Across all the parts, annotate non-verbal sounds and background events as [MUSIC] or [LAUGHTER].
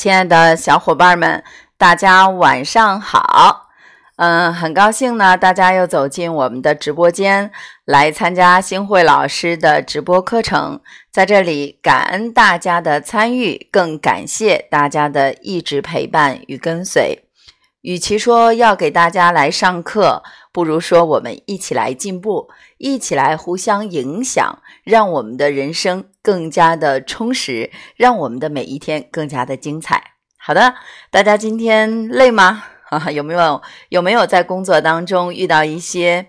亲爱的小伙伴们，大家晚上好。嗯，很高兴呢，大家又走进我们的直播间来参加星慧老师的直播课程。在这里，感恩大家的参与，更感谢大家的一直陪伴与跟随。与其说要给大家来上课，不如说我们一起来进步，一起来互相影响，让我们的人生更加的充实，让我们的每一天更加的精彩。好的，大家今天累吗？啊，[LAUGHS] 有没有有没有在工作当中遇到一些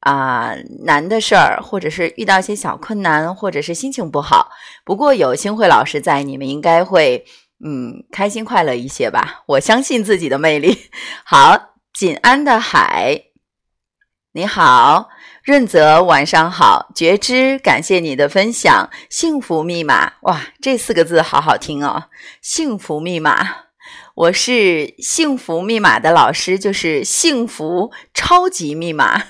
啊难的事儿，或者是遇到一些小困难，或者是心情不好？不过有星慧老师在，你们应该会。嗯，开心快乐一些吧。我相信自己的魅力。[LAUGHS] 好，锦安的海，你好，润泽，晚上好，觉知，感谢你的分享。幸福密码，哇，这四个字好好听哦。幸福密码，我是幸福密码的老师，就是幸福超级密码。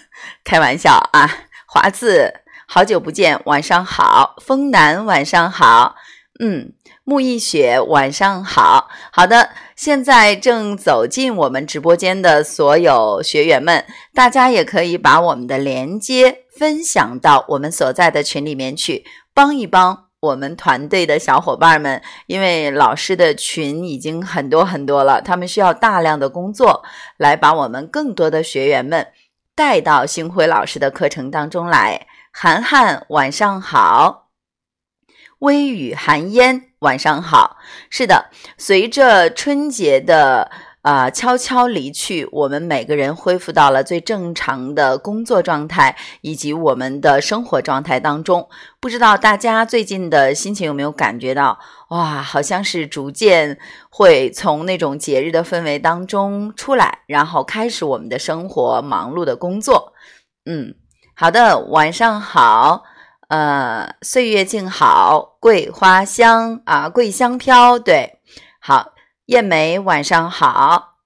开玩笑啊，华子，好久不见，晚上好。风南，晚上好。嗯。木易雪，晚上好。好的，现在正走进我们直播间的所有学员们，大家也可以把我们的连接分享到我们所在的群里面去，帮一帮我们团队的小伙伴们。因为老师的群已经很多很多了，他们需要大量的工作来把我们更多的学员们带到星辉老师的课程当中来。涵涵，晚上好。微雨寒烟。晚上好，是的，随着春节的啊悄悄离去，我们每个人恢复到了最正常的工作状态以及我们的生活状态当中。不知道大家最近的心情有没有感觉到？哇，好像是逐渐会从那种节日的氛围当中出来，然后开始我们的生活忙碌的工作。嗯，好的，晚上好。呃，岁月静好，桂花香啊，桂香飘。对，好，艳梅晚上好，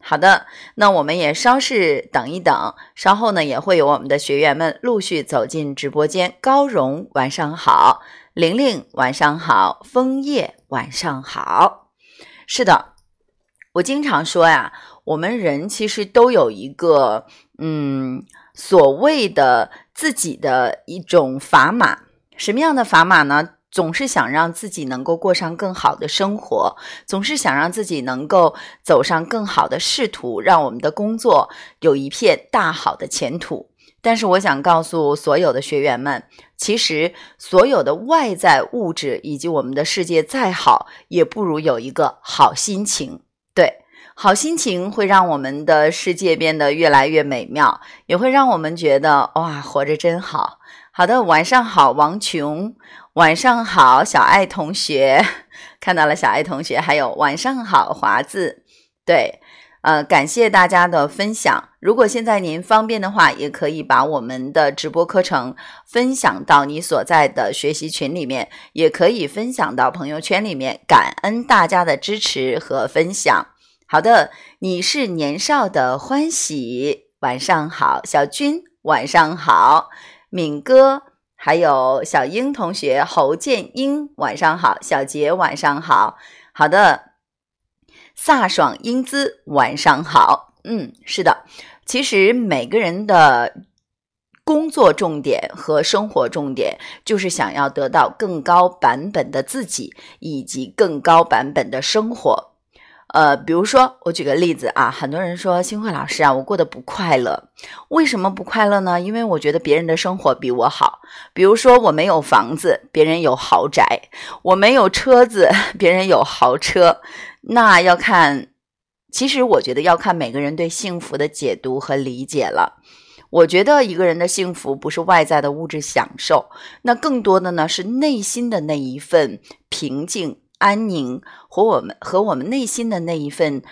好的，那我们也稍事等一等，稍后呢也会有我们的学员们陆续走进直播间。高荣晚上好，玲玲晚上好，枫叶晚上好。是的，我经常说呀，我们人其实都有一个嗯。所谓的自己的一种砝码，什么样的砝码呢？总是想让自己能够过上更好的生活，总是想让自己能够走上更好的仕途，让我们的工作有一片大好的前途。但是，我想告诉所有的学员们，其实所有的外在物质以及我们的世界再好，也不如有一个好心情。对。好心情会让我们的世界变得越来越美妙，也会让我们觉得哇，活着真好。好的，晚上好，王琼，晚上好，小爱同学，看到了小爱同学，还有晚上好，华子，对，呃，感谢大家的分享。如果现在您方便的话，也可以把我们的直播课程分享到你所在的学习群里面，也可以分享到朋友圈里面。感恩大家的支持和分享。好的，你是年少的欢喜，晚上好，小军，晚上好，敏哥，还有小英同学，侯建英，晚上好，小杰，晚上好，好的，飒爽英姿，晚上好，嗯，是的，其实每个人的工作重点和生活重点，就是想要得到更高版本的自己，以及更高版本的生活。呃，比如说，我举个例子啊，很多人说新慧老师啊，我过得不快乐，为什么不快乐呢？因为我觉得别人的生活比我好。比如说，我没有房子，别人有豪宅；我没有车子，别人有豪车。那要看，其实我觉得要看每个人对幸福的解读和理解了。我觉得一个人的幸福不是外在的物质享受，那更多的呢是内心的那一份平静。安宁和我们和我们内心的那一份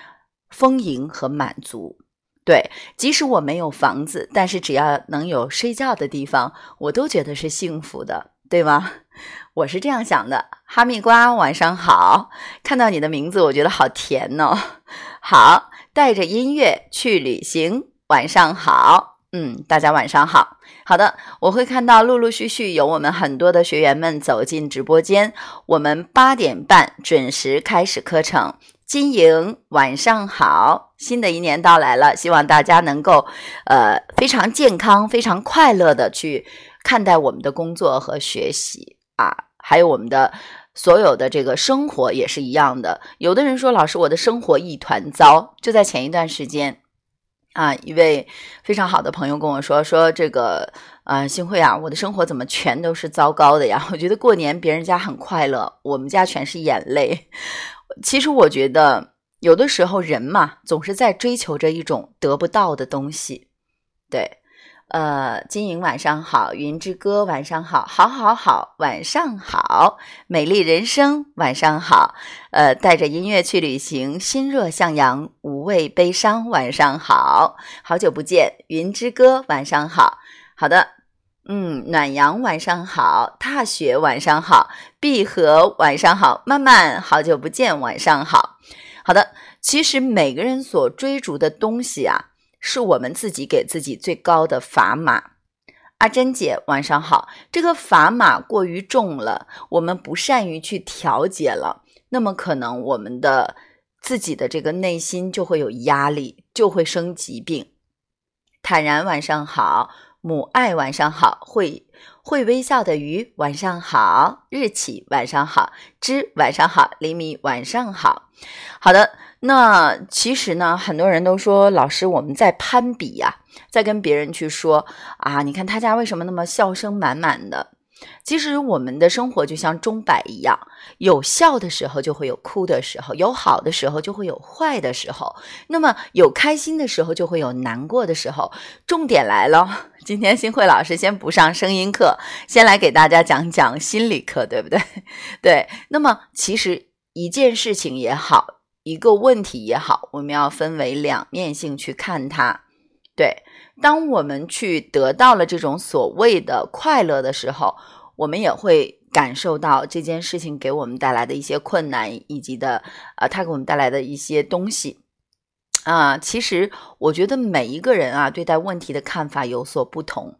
丰盈和满足，对，即使我没有房子，但是只要能有睡觉的地方，我都觉得是幸福的，对吗？[LAUGHS] 我是这样想的。哈密瓜，晚上好，看到你的名字，我觉得好甜哦。[LAUGHS] 好，带着音乐去旅行，晚上好。嗯，大家晚上好。好的，我会看到陆陆续续有我们很多的学员们走进直播间。我们八点半准时开始课程。金莹，晚上好。新的一年到来了，希望大家能够呃非常健康、非常快乐的去看待我们的工作和学习啊，还有我们的所有的这个生活也是一样的。有的人说，老师，我的生活一团糟。就在前一段时间。啊，一位非常好的朋友跟我说说这个，呃，幸会啊，我的生活怎么全都是糟糕的呀？[LAUGHS] 我觉得过年别人家很快乐，我们家全是眼泪。[LAUGHS] 其实我觉得有的时候人嘛，总是在追求着一种得不到的东西，对。呃，金莹晚上好，云之歌晚上好，好好好晚上好，美丽人生晚上好，呃，带着音乐去旅行，心若向阳，无畏悲伤晚上好，好久不见，云之歌晚上好，好的，嗯，暖阳晚上好，踏雪晚上好，碧荷晚上好，慢慢好久不见晚上好，好的，其实每个人所追逐的东西啊。是我们自己给自己最高的砝码。阿珍姐，晚上好。这个砝码过于重了，我们不善于去调节了，那么可能我们的自己的这个内心就会有压力，就会生疾病。坦然，晚上好。母爱，晚上好。会会微笑的鱼，晚上好。日起，晚上好。知，晚上好。黎明，晚上好。好的。那其实呢，很多人都说老师我们在攀比呀，在跟别人去说啊，你看他家为什么那么笑声满满的？其实我们的生活就像钟摆一样，有笑的时候就会有哭的时候，有好的时候就会有坏的时候，那么有开心的时候就会有难过的时候。重点来了，今天新慧老师先不上声音课，先来给大家讲讲心理课，对不对？对，那么其实一件事情也好。一个问题也好，我们要分为两面性去看它。对，当我们去得到了这种所谓的快乐的时候，我们也会感受到这件事情给我们带来的一些困难，以及的呃，它给我们带来的一些东西啊。其实我觉得每一个人啊，对待问题的看法有所不同。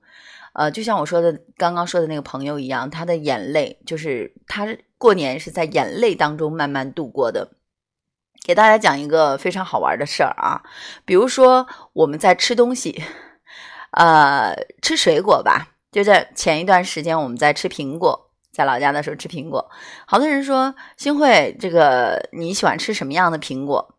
呃，就像我说的刚刚说的那个朋友一样，他的眼泪就是他过年是在眼泪当中慢慢度过的。给大家讲一个非常好玩的事儿啊，比如说我们在吃东西，呃，吃水果吧。就在前一段时间，我们在吃苹果，在老家的时候吃苹果，好多人说：“新慧，这个你喜欢吃什么样的苹果？”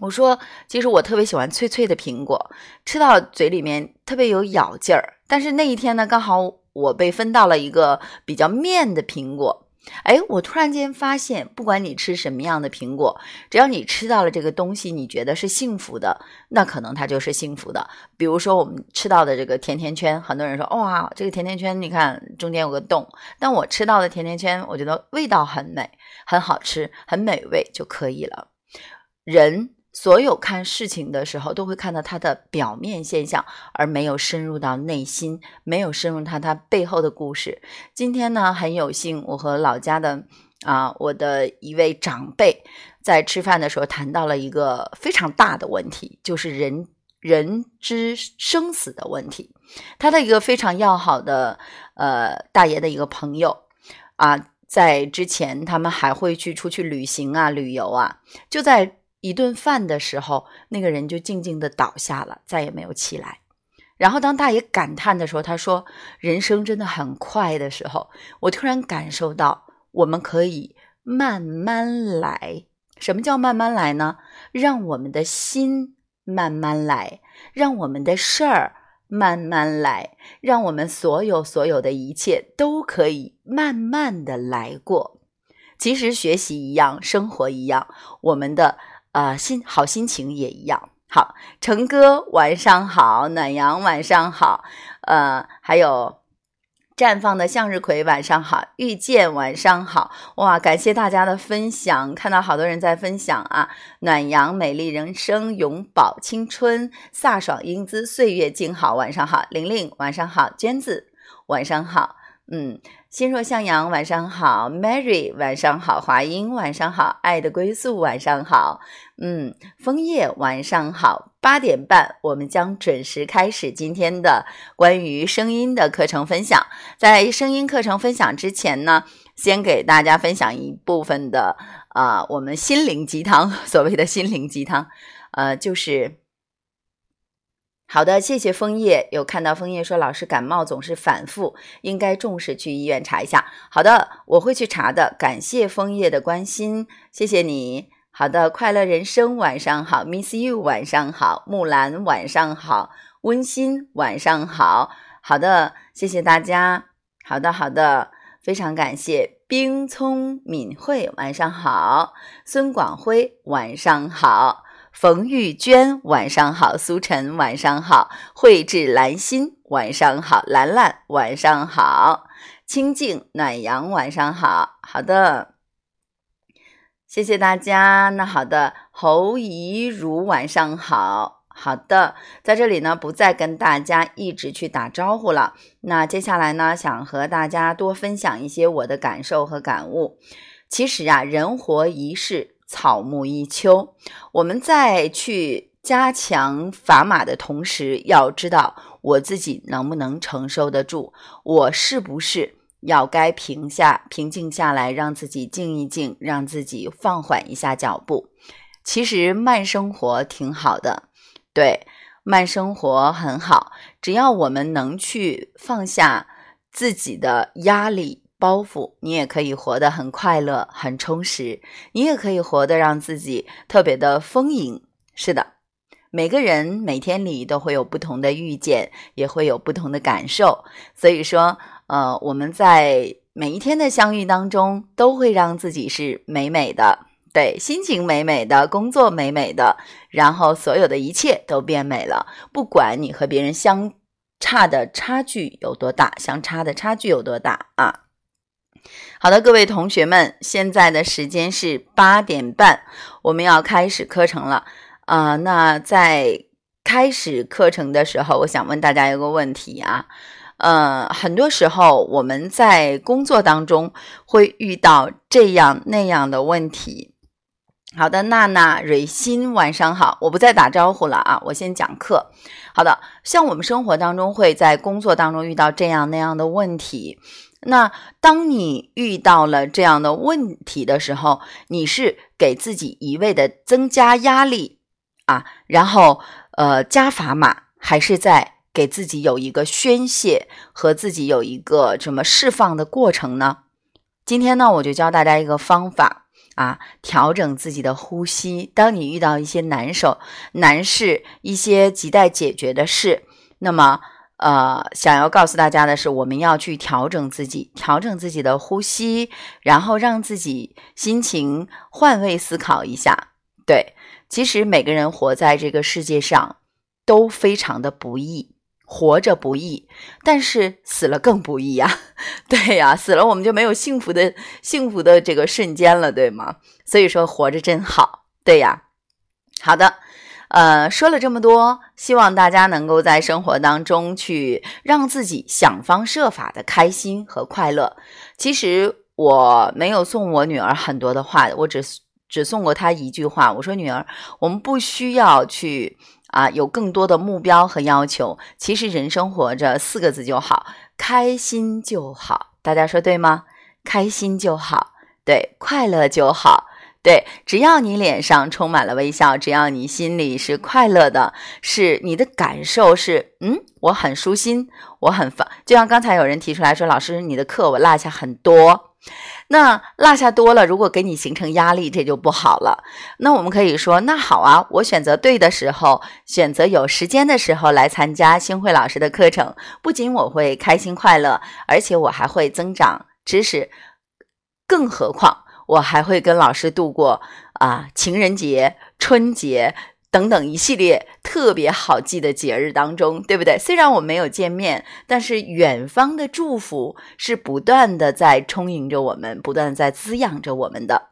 我说：“其实我特别喜欢脆脆的苹果，吃到嘴里面特别有咬劲儿。但是那一天呢，刚好我被分到了一个比较面的苹果。”哎，我突然间发现，不管你吃什么样的苹果，只要你吃到了这个东西，你觉得是幸福的，那可能它就是幸福的。比如说我们吃到的这个甜甜圈，很多人说哇，这个甜甜圈你看中间有个洞，但我吃到的甜甜圈，我觉得味道很美，很好吃，很美味就可以了。人。所有看事情的时候，都会看到它的表面现象，而没有深入到内心，没有深入它它背后的故事。今天呢，很有幸，我和老家的啊，我的一位长辈在吃饭的时候谈到了一个非常大的问题，就是人人之生死的问题。他的一个非常要好的呃大爷的一个朋友啊，在之前他们还会去出去旅行啊、旅游啊，就在。一顿饭的时候，那个人就静静的倒下了，再也没有起来。然后当大爷感叹的时候，他说：“人生真的很快的时候，我突然感受到，我们可以慢慢来。什么叫慢慢来呢？让我们的心慢慢来，让我们的事儿慢慢来，让我们所有所有的一切都可以慢慢的来过。其实学习一样，生活一样，我们的。”啊，心好心情也一样。好，成哥晚上好，暖阳晚上好，呃，还有绽放的向日葵晚上好，遇见晚上好，哇，感谢大家的分享，看到好多人在分享啊，暖阳美丽人生，永葆青春，飒爽英姿，岁月静好，晚上好，玲玲晚上好，娟子晚上好，嗯，心若向阳，晚上好；Mary，晚上好；华英，晚上好；爱的归宿，晚上好。嗯，枫叶，晚上好。八点半，我们将准时开始今天的关于声音的课程分享。在声音课程分享之前呢，先给大家分享一部分的啊，我们心灵鸡汤。所谓的心灵鸡汤，呃，就是。好的，谢谢枫叶。有看到枫叶说老师感冒总是反复，应该重视去医院查一下。好的，我会去查的。感谢枫叶的关心，谢谢你。好的，快乐人生晚上好，Miss You 晚上好，木兰晚上好，温馨晚上好。好的，谢谢大家。好的，好的，非常感谢冰聪敏慧晚上好，孙广辉晚上好。冯玉娟，晚上好；苏晨，晚上好；慧智兰心，晚上好；兰兰，晚上好；清静暖阳，晚上好。好的，谢谢大家。那好的，侯怡如，晚上好。好的，在这里呢，不再跟大家一直去打招呼了。那接下来呢，想和大家多分享一些我的感受和感悟。其实啊，人活一世。草木一秋，我们在去加强砝码的同时，要知道我自己能不能承受得住，我是不是要该平下、平静下来，让自己静一静，让自己放缓一下脚步。其实慢生活挺好的，对，慢生活很好，只要我们能去放下自己的压力。包袱，你也可以活得很快乐、很充实，你也可以活得让自己特别的丰盈。是的，每个人每天里都会有不同的遇见，也会有不同的感受。所以说，呃，我们在每一天的相遇当中，都会让自己是美美的，对，心情美美的，工作美美的，然后所有的一切都变美了。不管你和别人相差的差距有多大，相差的差距有多大啊。好的，各位同学们，现在的时间是八点半，我们要开始课程了啊。那在开始课程的时候，我想问大家一个问题啊，呃，很多时候我们在工作当中会遇到这样那样的问题。好的，娜娜、蕊心，晚上好，我不再打招呼了啊，我先讲课。好的，像我们生活当中会在工作当中遇到这样那样的问题。那当你遇到了这样的问题的时候，你是给自己一味的增加压力啊，然后呃加砝码，还是在给自己有一个宣泄和自己有一个什么释放的过程呢？今天呢，我就教大家一个方法啊，调整自己的呼吸。当你遇到一些难受、难事、一些亟待解决的事，那么。呃，想要告诉大家的是，我们要去调整自己，调整自己的呼吸，然后让自己心情换位思考一下。对，其实每个人活在这个世界上都非常的不易，活着不易，但是死了更不易呀。[LAUGHS] 对呀，死了我们就没有幸福的幸福的这个瞬间了，对吗？所以说，活着真好。对呀，好的。呃，说了这么多，希望大家能够在生活当中去让自己想方设法的开心和快乐。其实我没有送我女儿很多的话，我只只送过她一句话。我说：“女儿，我们不需要去啊有更多的目标和要求。其实人生活着四个字就好，开心就好。大家说对吗？开心就好，对，快乐就好。”对，只要你脸上充满了微笑，只要你心里是快乐的，是你的感受是，嗯，我很舒心，我很放。就像刚才有人提出来说，老师，你的课我落下很多，那落下多了，如果给你形成压力，这就不好了。那我们可以说，那好啊，我选择对的时候，选择有时间的时候来参加星慧老师的课程，不仅我会开心快乐，而且我还会增长知识，更何况。我还会跟老师度过啊情人节、春节等等一系列特别好记的节日当中，对不对？虽然我没有见面，但是远方的祝福是不断的在充盈着我们，不断在滋养着我们的。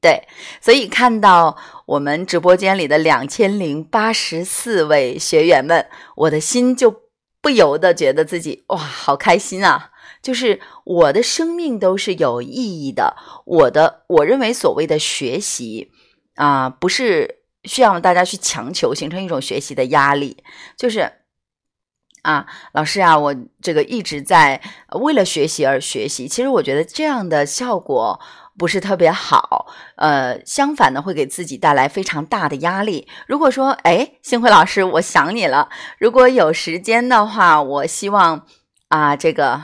对，所以看到我们直播间里的两千零八十四位学员们，我的心就不由得觉得自己哇，好开心啊！就是我的生命都是有意义的。我的我认为所谓的学习啊，不是需要大家去强求形成一种学习的压力，就是啊，老师啊，我这个一直在为了学习而学习。其实我觉得这样的效果不是特别好，呃，相反呢，会给自己带来非常大的压力。如果说，哎，幸辉老师，我想你了，如果有时间的话，我希望。啊，这个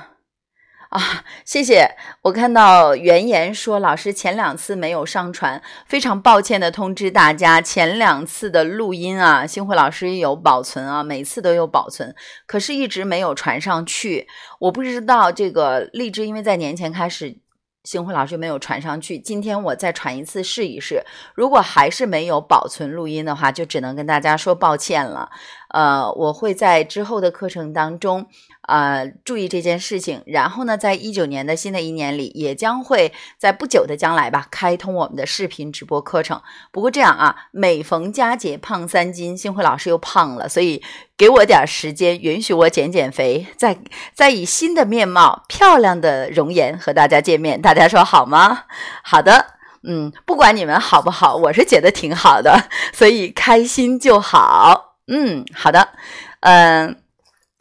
啊，谢谢。我看到原言说老师前两次没有上传，非常抱歉的通知大家，前两次的录音啊，星辉老师有保存啊，每次都有保存，可是一直没有传上去。我不知道这个荔枝，因为在年前开始。星辉老师没有传上去，今天我再传一次试一试。如果还是没有保存录音的话，就只能跟大家说抱歉了。呃，我会在之后的课程当中，呃，注意这件事情。然后呢，在一九年的新的一年里，也将会在不久的将来吧，开通我们的视频直播课程。不过这样啊，每逢佳节胖三斤，星辉老师又胖了，所以。给我点时间，允许我减减肥，再再以新的面貌、漂亮的容颜和大家见面，大家说好吗？好的，嗯，不管你们好不好，我是觉得挺好的，所以开心就好。嗯，好的，嗯，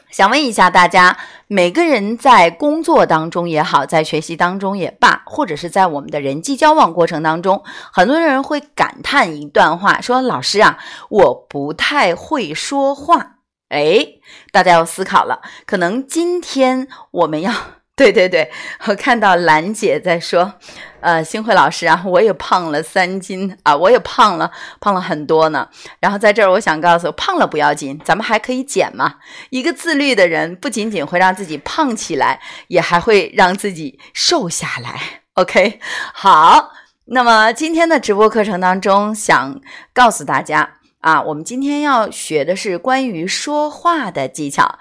想问一下大家，每个人在工作当中也好，在学习当中也罢，或者是在我们的人际交往过程当中，很多人会感叹一段话，说：“老师啊，我不太会说话。”哎，大家要思考了。可能今天我们要 [LAUGHS] 对对对，我看到兰姐在说，呃，星慧老师啊，我也胖了三斤啊，我也胖了，胖了很多呢。然后在这儿，我想告诉，胖了不要紧，咱们还可以减嘛。一个自律的人，不仅仅会让自己胖起来，也还会让自己瘦下来。OK，好。那么今天的直播课程当中，想告诉大家。啊，我们今天要学的是关于说话的技巧。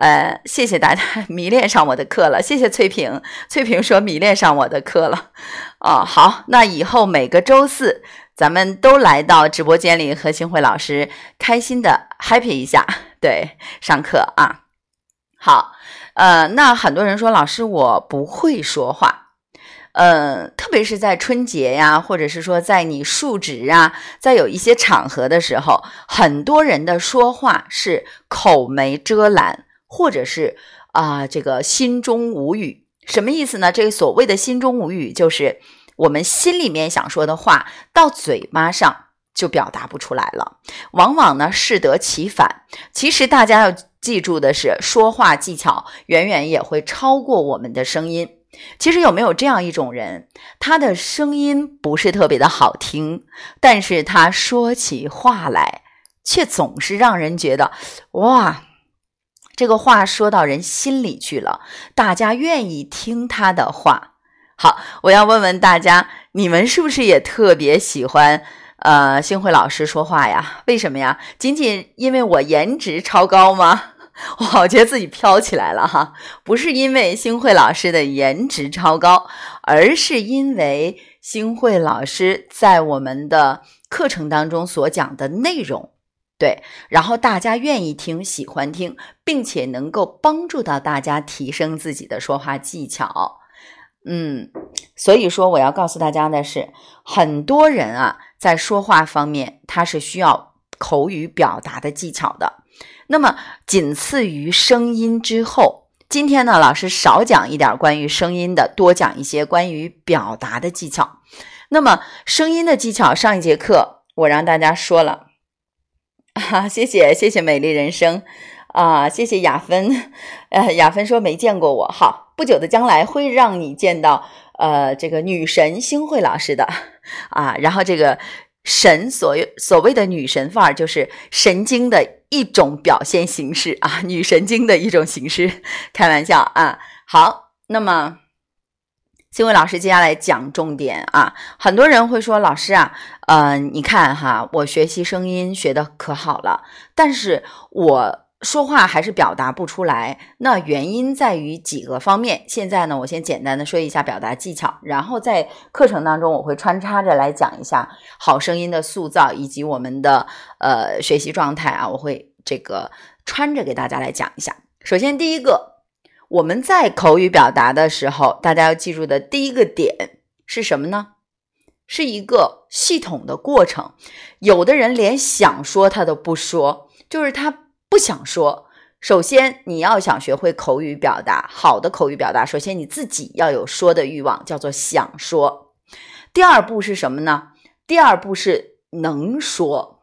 呃，谢谢大家 [LAUGHS] 迷恋上我的课了，谢谢翠萍。翠萍说迷恋上我的课了。哦，好，那以后每个周四咱们都来到直播间里和星慧老师开心的 happy 一下，对，上课啊。好，呃，那很多人说老师我不会说话。呃，特别是在春节呀，或者是说在你述职啊，在有一些场合的时候，很多人的说话是口没遮拦，或者是啊，这个心中无语。什么意思呢？这个所谓的心中无语，就是我们心里面想说的话，到嘴巴上就表达不出来了，往往呢适得其反。其实大家要记住的是，说话技巧远远也会超过我们的声音。其实有没有这样一种人，他的声音不是特别的好听，但是他说起话来却总是让人觉得，哇，这个话说到人心里去了，大家愿意听他的话。好，我要问问大家，你们是不是也特别喜欢呃星慧老师说话呀？为什么呀？仅仅因为我颜值超高吗？[LAUGHS] 我觉得自己飘起来了哈，不是因为星慧老师的颜值超高，而是因为星慧老师在我们的课程当中所讲的内容，对，然后大家愿意听、喜欢听，并且能够帮助到大家提升自己的说话技巧。嗯，所以说我要告诉大家的是，很多人啊，在说话方面他是需要口语表达的技巧的。那么，仅次于声音之后，今天呢，老师少讲一点关于声音的，多讲一些关于表达的技巧。那么，声音的技巧，上一节课我让大家说了，啊，[LAUGHS] 谢谢谢谢美丽人生啊，谢谢雅芬，[LAUGHS] 呃，雅芬说没见过我，好，不久的将来会让你见到，呃，这个女神星慧老师的 [LAUGHS] 啊，然后这个。神所所谓的女神范儿，就是神经的一种表现形式啊，女神经的一种形式。开玩笑啊，好，那么新伟老师接下来讲重点啊。很多人会说，老师啊，呃，你看哈，我学习声音学的可好了，但是我。说话还是表达不出来，那原因在于几个方面。现在呢，我先简单的说一下表达技巧，然后在课程当中我会穿插着来讲一下好声音的塑造以及我们的呃学习状态啊，我会这个穿着给大家来讲一下。首先第一个，我们在口语表达的时候，大家要记住的第一个点是什么呢？是一个系统的过程。有的人连想说他都不说，就是他不想说。首先，你要想学会口语表达，好的口语表达，首先你自己要有说的欲望，叫做想说。第二步是什么呢？第二步是能说。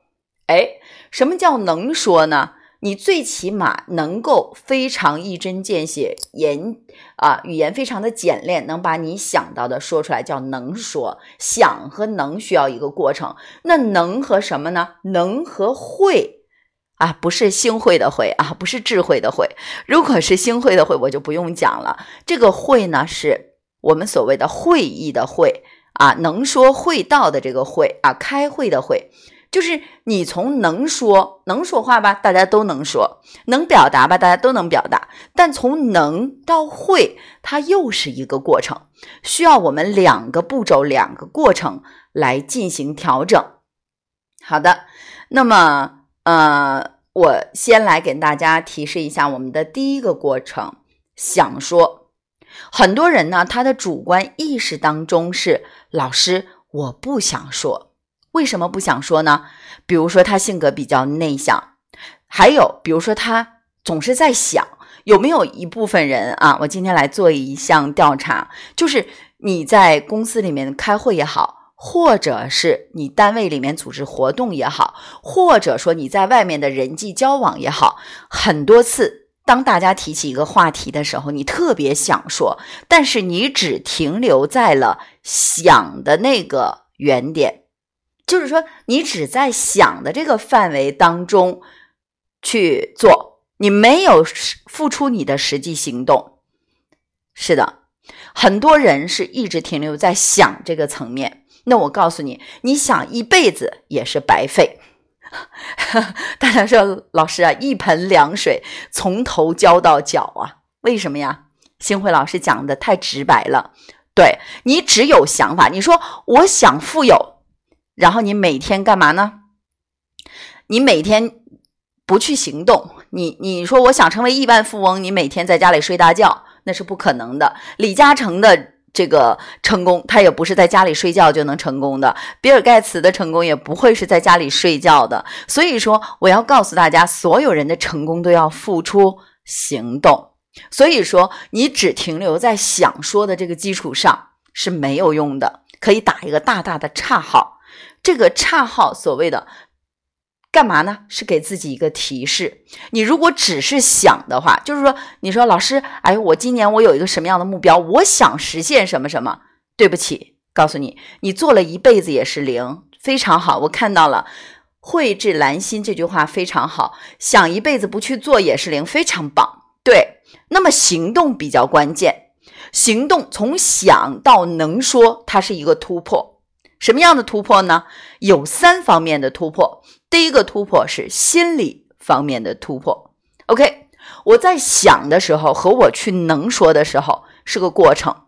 哎，什么叫能说呢？你最起码能够非常一针见血，言啊语言非常的简练，能把你想到的说出来，叫能说。想和能需要一个过程，那能和什么呢？能和会啊，不是星会的会啊，不是智慧的会。如果是星会的会，我就不用讲了。这个会呢，是我们所谓的会议的会啊，能说会道的这个会啊，开会的会。就是你从能说能说话吧，大家都能说；能表达吧，大家都能表达。但从能到会，它又是一个过程，需要我们两个步骤、两个过程来进行调整。好的，那么呃，我先来给大家提示一下我们的第一个过程：想说。很多人呢，他的主观意识当中是老师，我不想说。为什么不想说呢？比如说他性格比较内向，还有比如说他总是在想，有没有一部分人啊？我今天来做一项调查，就是你在公司里面开会也好，或者是你单位里面组织活动也好，或者说你在外面的人际交往也好，很多次当大家提起一个话题的时候，你特别想说，但是你只停留在了想的那个原点。就是说，你只在想的这个范围当中去做，你没有付出你的实际行动。是的，很多人是一直停留在想这个层面。那我告诉你，你想一辈子也是白费。[LAUGHS] 大家说，老师啊，一盆凉水从头浇到脚啊？为什么呀？星辉老师讲的太直白了。对你只有想法，你说我想富有。然后你每天干嘛呢？你每天不去行动，你你说我想成为亿万富翁，你每天在家里睡大觉，那是不可能的。李嘉诚的这个成功，他也不是在家里睡觉就能成功的。比尔盖茨的成功也不会是在家里睡觉的。所以说，我要告诉大家，所有人的成功都要付出行动。所以说，你只停留在想说的这个基础上是没有用的，可以打一个大大的叉号。这个差号所谓的干嘛呢？是给自己一个提示。你如果只是想的话，就是说，你说老师，哎，我今年我有一个什么样的目标？我想实现什么什么？对不起，告诉你，你做了一辈子也是零。非常好，我看到了“蕙质兰心”这句话非常好。想一辈子不去做也是零，非常棒。对，那么行动比较关键。行动从想到能说，它是一个突破。什么样的突破呢？有三方面的突破。第一个突破是心理方面的突破。OK，我在想的时候和我去能说的时候是个过程。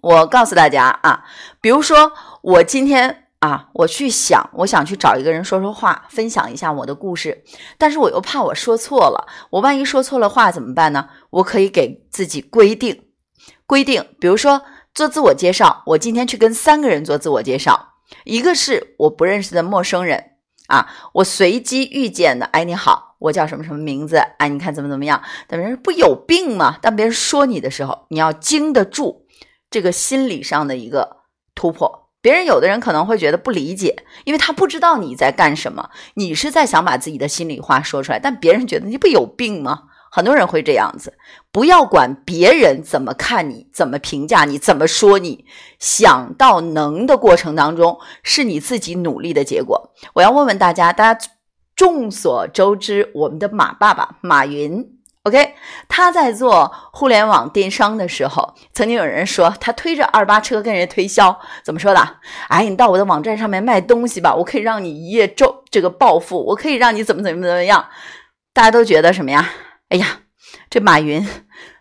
我告诉大家啊，比如说我今天啊，我去想，我想去找一个人说说话，分享一下我的故事，但是我又怕我说错了，我万一说错了话怎么办呢？我可以给自己规定，规定，比如说。做自我介绍，我今天去跟三个人做自我介绍，一个是我不认识的陌生人啊，我随机遇见的，哎，你好，我叫什么什么名字？哎，你看怎么怎么样？别人不有病吗？当别人说你的时候，你要经得住这个心理上的一个突破。别人有的人可能会觉得不理解，因为他不知道你在干什么，你是在想把自己的心里话说出来，但别人觉得你不有病吗？很多人会这样子，不要管别人怎么看你，怎么评价你，怎么说你，想到能的过程当中，是你自己努力的结果。我要问问大家，大家众所周知，我们的马爸爸马云，OK，他在做互联网电商的时候，曾经有人说他推着二八车跟人推销，怎么说的？哎，你到我的网站上面卖东西吧，我可以让你一夜周这个暴富，我可以让你怎么怎么怎么样？大家都觉得什么呀？哎呀，这马云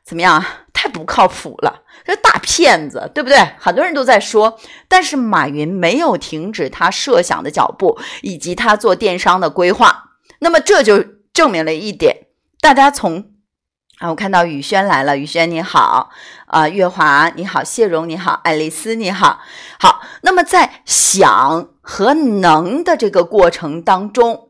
怎么样啊？太不靠谱了，这大骗子，对不对？很多人都在说，但是马云没有停止他设想的脚步，以及他做电商的规划。那么这就证明了一点：大家从啊，我看到雨轩来了，雨轩你好，啊，月华你好，谢荣你好，爱丽丝你好，好。那么在想和能的这个过程当中，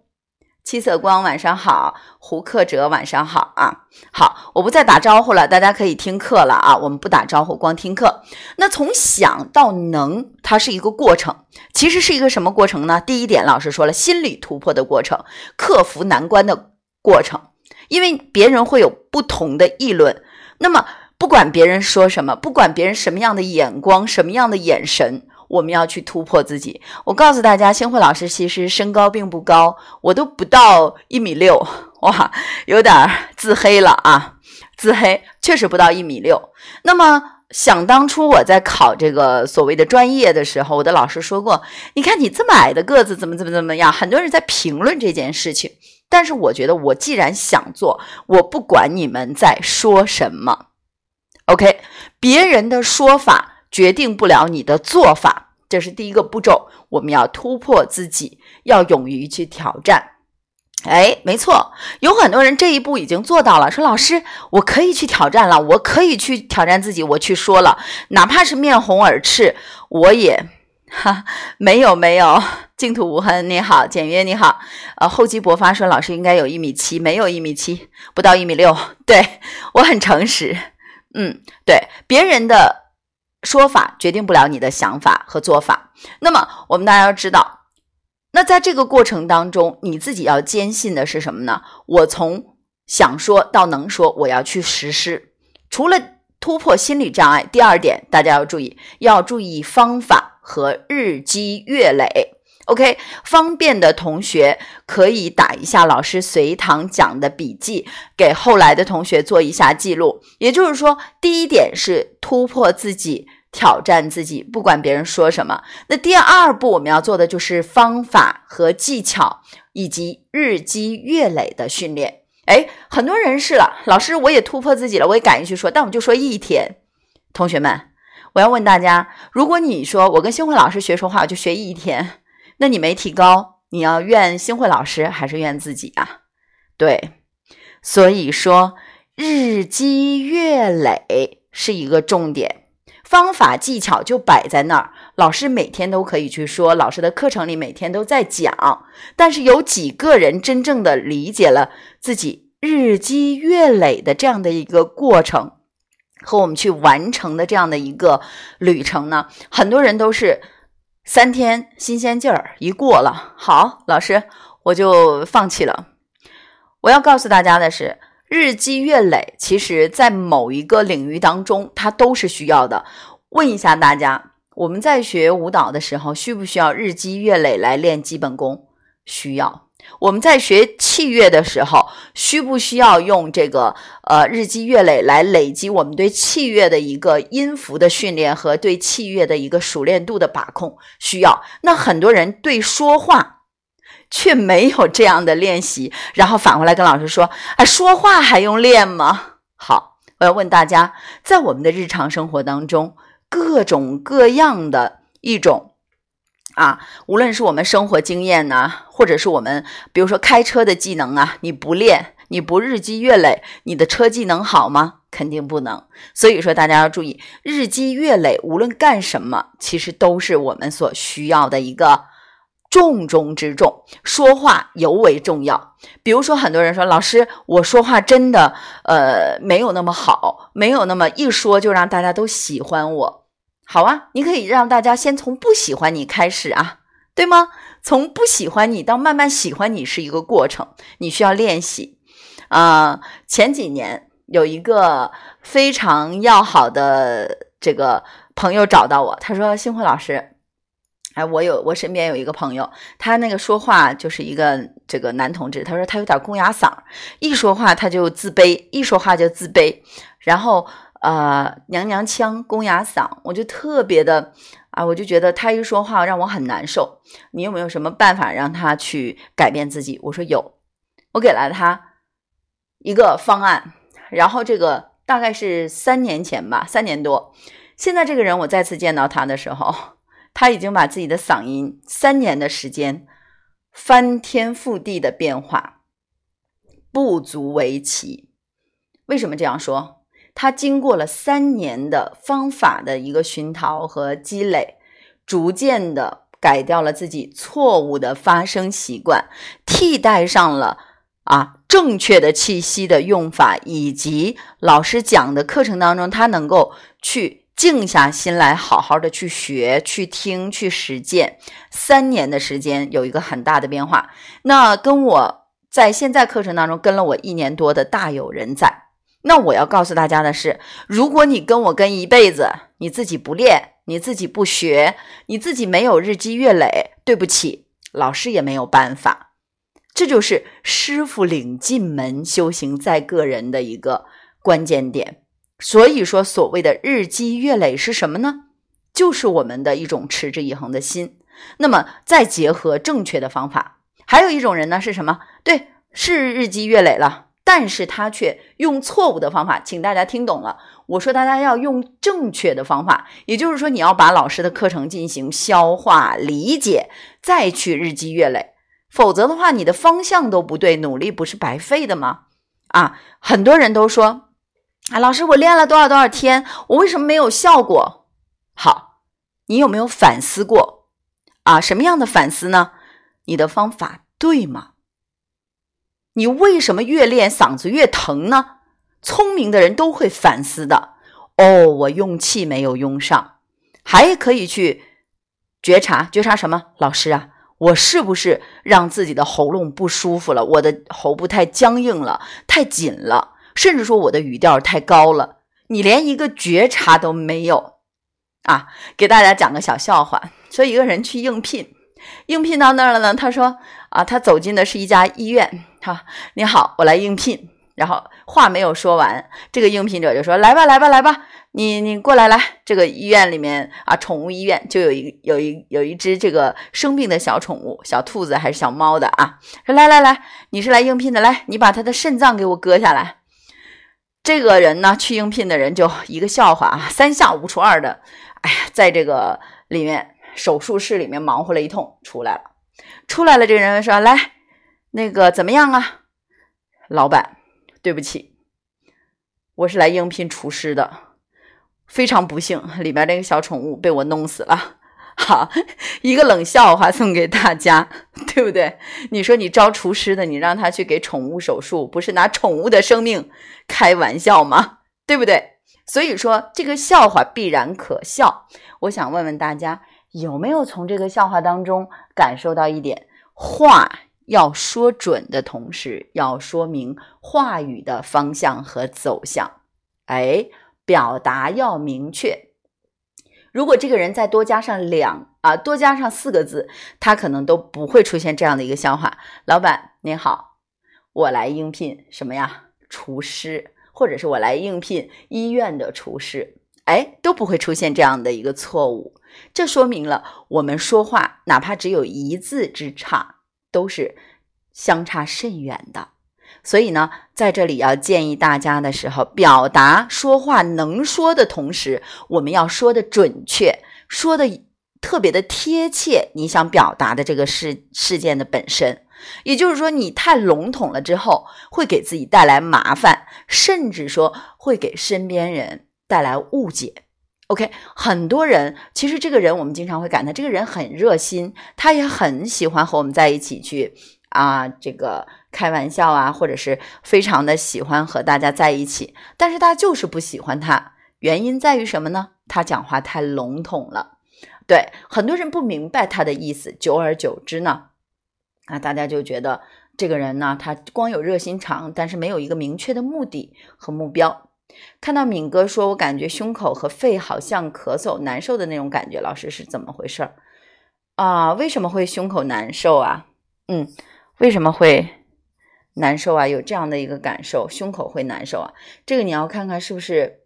七色光晚上好，胡克哲晚上好啊，好，我不再打招呼了，大家可以听课了啊，我们不打招呼，光听课。那从想到能，它是一个过程，其实是一个什么过程呢？第一点，老师说了，心理突破的过程，克服难关的过程。因为别人会有不同的议论，那么不管别人说什么，不管别人什么样的眼光、什么样的眼神，我们要去突破自己。我告诉大家，星慧老师其实身高并不高，我都不到一米六，[LAUGHS] 哇，有点自黑了啊，自黑，确实不到一米六。那么想当初我在考这个所谓的专业的时候，我的老师说过，你看你这么矮的个子，怎么怎么怎么样？很多人在评论这件事情。但是我觉得，我既然想做，我不管你们在说什么，OK？别人的说法决定不了你的做法，这是第一个步骤。我们要突破自己，要勇于去挑战。哎，没错，有很多人这一步已经做到了。说老师，我可以去挑战了，我可以去挑战自己，我去说了，哪怕是面红耳赤，我也。哈，没有没有，净土无痕，你好，简约你好，呃，厚积薄发说老师应该有一米七，没有一米七，不到一米六，对我很诚实，嗯，对，别人的说法决定不了你的想法和做法。那么我们大家要知道，那在这个过程当中，你自己要坚信的是什么呢？我从想说到能说，我要去实施。除了突破心理障碍，第二点大家要注意，要注意方法。和日积月累，OK，方便的同学可以打一下老师随堂讲的笔记，给后来的同学做一下记录。也就是说，第一点是突破自己，挑战自己，不管别人说什么。那第二步我们要做的就是方法和技巧，以及日积月累的训练。哎，很多人是了，老师我也突破自己了，我也敢于去说，但我就说一天，同学们。我要问大家：如果你说我跟星慧老师学说话，我就学一天，那你没提高，你要怨星慧老师还是怨自己啊？对，所以说日积月累是一个重点，方法技巧就摆在那儿。老师每天都可以去说，老师的课程里每天都在讲，但是有几个人真正的理解了自己日积月累的这样的一个过程？和我们去完成的这样的一个旅程呢，很多人都是三天新鲜劲儿一过了，好，老师我就放弃了。我要告诉大家的是，日积月累，其实在某一个领域当中，它都是需要的。问一下大家，我们在学舞蹈的时候，需不需要日积月累来练基本功？需要。我们在学器乐的时候，需不需要用这个呃日积月累来累积我们对器乐的一个音符的训练和对器乐的一个熟练度的把控？需要。那很多人对说话却没有这样的练习，然后反过来跟老师说：“哎，说话还用练吗？”好，我要问大家，在我们的日常生活当中，各种各样的一种。啊，无论是我们生活经验呢，或者是我们比如说开车的技能啊，你不练，你不日积月累，你的车技能好吗？肯定不能。所以说大家要注意，日积月累，无论干什么，其实都是我们所需要的一个重中之重。说话尤为重要。比如说，很多人说，老师，我说话真的呃没有那么好，没有那么一说就让大家都喜欢我。好啊，你可以让大家先从不喜欢你开始啊，对吗？从不喜欢你到慢慢喜欢你是一个过程，你需要练习。啊，前几年有一个非常要好的这个朋友找到我，他说：“星辉老师，哎，我有我身边有一个朋友，他那个说话就是一个这个男同志，他说他有点公鸭嗓，一说话他就自卑，一说话就自卑，然后。”呃，娘娘腔、公鸭嗓，我就特别的啊，我就觉得他一说话让我很难受。你有没有什么办法让他去改变自己？我说有，我给了他一个方案。然后这个大概是三年前吧，三年多。现在这个人，我再次见到他的时候，他已经把自己的嗓音三年的时间翻天覆地的变化，不足为奇。为什么这样说？他经过了三年的方法的一个熏陶和积累，逐渐的改掉了自己错误的发声习惯，替代上了啊正确的气息的用法，以及老师讲的课程当中，他能够去静下心来，好好的去学、去听、去实践。三年的时间有一个很大的变化，那跟我在现在课程当中跟了我一年多的大有人在。那我要告诉大家的是，如果你跟我跟一辈子，你自己不练，你自己不学，你自己没有日积月累，对不起，老师也没有办法。这就是师傅领进门，修行在个人的一个关键点。所以说，所谓的日积月累是什么呢？就是我们的一种持之以恒的心。那么再结合正确的方法，还有一种人呢是什么？对，是日积月累了。但是他却用错误的方法，请大家听懂了。我说大家要用正确的方法，也就是说你要把老师的课程进行消化理解，再去日积月累，否则的话你的方向都不对，努力不是白费的吗？啊，很多人都说，啊，老师我练了多少多少天，我为什么没有效果？好，你有没有反思过？啊，什么样的反思呢？你的方法对吗？你为什么越练嗓子越疼呢？聪明的人都会反思的。哦，我用气没有用上，还可以去觉察，觉察什么？老师啊，我是不是让自己的喉咙不舒服了？我的喉部太僵硬了，太紧了，甚至说我的语调太高了。你连一个觉察都没有啊！给大家讲个小笑话：说一个人去应聘，应聘到那儿了呢，他说啊，他走进的是一家医院。好，你好，我来应聘。然后话没有说完，这个应聘者就说：“来吧，来吧，来吧，你你过来来。”这个医院里面啊，宠物医院就有一有一有一只这个生病的小宠物，小兔子还是小猫的啊？说来来来，你是来应聘的，来，你把它的肾脏给我割下来。这个人呢，去应聘的人就一个笑话啊，三下五除二的，哎呀，在这个里面手术室里面忙活了一通，出来了，出来了。这个人说：“来。”那个怎么样啊，老板？对不起，我是来应聘厨师的。非常不幸，里面那个小宠物被我弄死了。好，一个冷笑话送给大家，对不对？你说你招厨师的，你让他去给宠物手术，不是拿宠物的生命开玩笑吗？对不对？所以说这个笑话必然可笑。我想问问大家，有没有从这个笑话当中感受到一点话？要说准的同时，要说明话语的方向和走向。哎，表达要明确。如果这个人再多加上两啊，多加上四个字，他可能都不会出现这样的一个笑话。老板您好，我来应聘什么呀？厨师，或者是我来应聘医院的厨师。哎，都不会出现这样的一个错误。这说明了我们说话，哪怕只有一字之差。都是相差甚远的，所以呢，在这里要建议大家的时候，表达说话能说的同时，我们要说的准确，说的特别的贴切。你想表达的这个事事件的本身，也就是说，你太笼统了之后，会给自己带来麻烦，甚至说会给身边人带来误解。OK，很多人其实这个人我们经常会感叹，这个人很热心，他也很喜欢和我们在一起去啊，这个开玩笑啊，或者是非常的喜欢和大家在一起。但是他就是不喜欢他，原因在于什么呢？他讲话太笼统了。对，很多人不明白他的意思，久而久之呢，啊，大家就觉得这个人呢，他光有热心肠，但是没有一个明确的目的和目标。看到敏哥说，我感觉胸口和肺好像咳嗽难受的那种感觉，老师是怎么回事儿啊？为什么会胸口难受啊？嗯，为什么会难受啊？有这样的一个感受，胸口会难受啊？这个你要看看是不是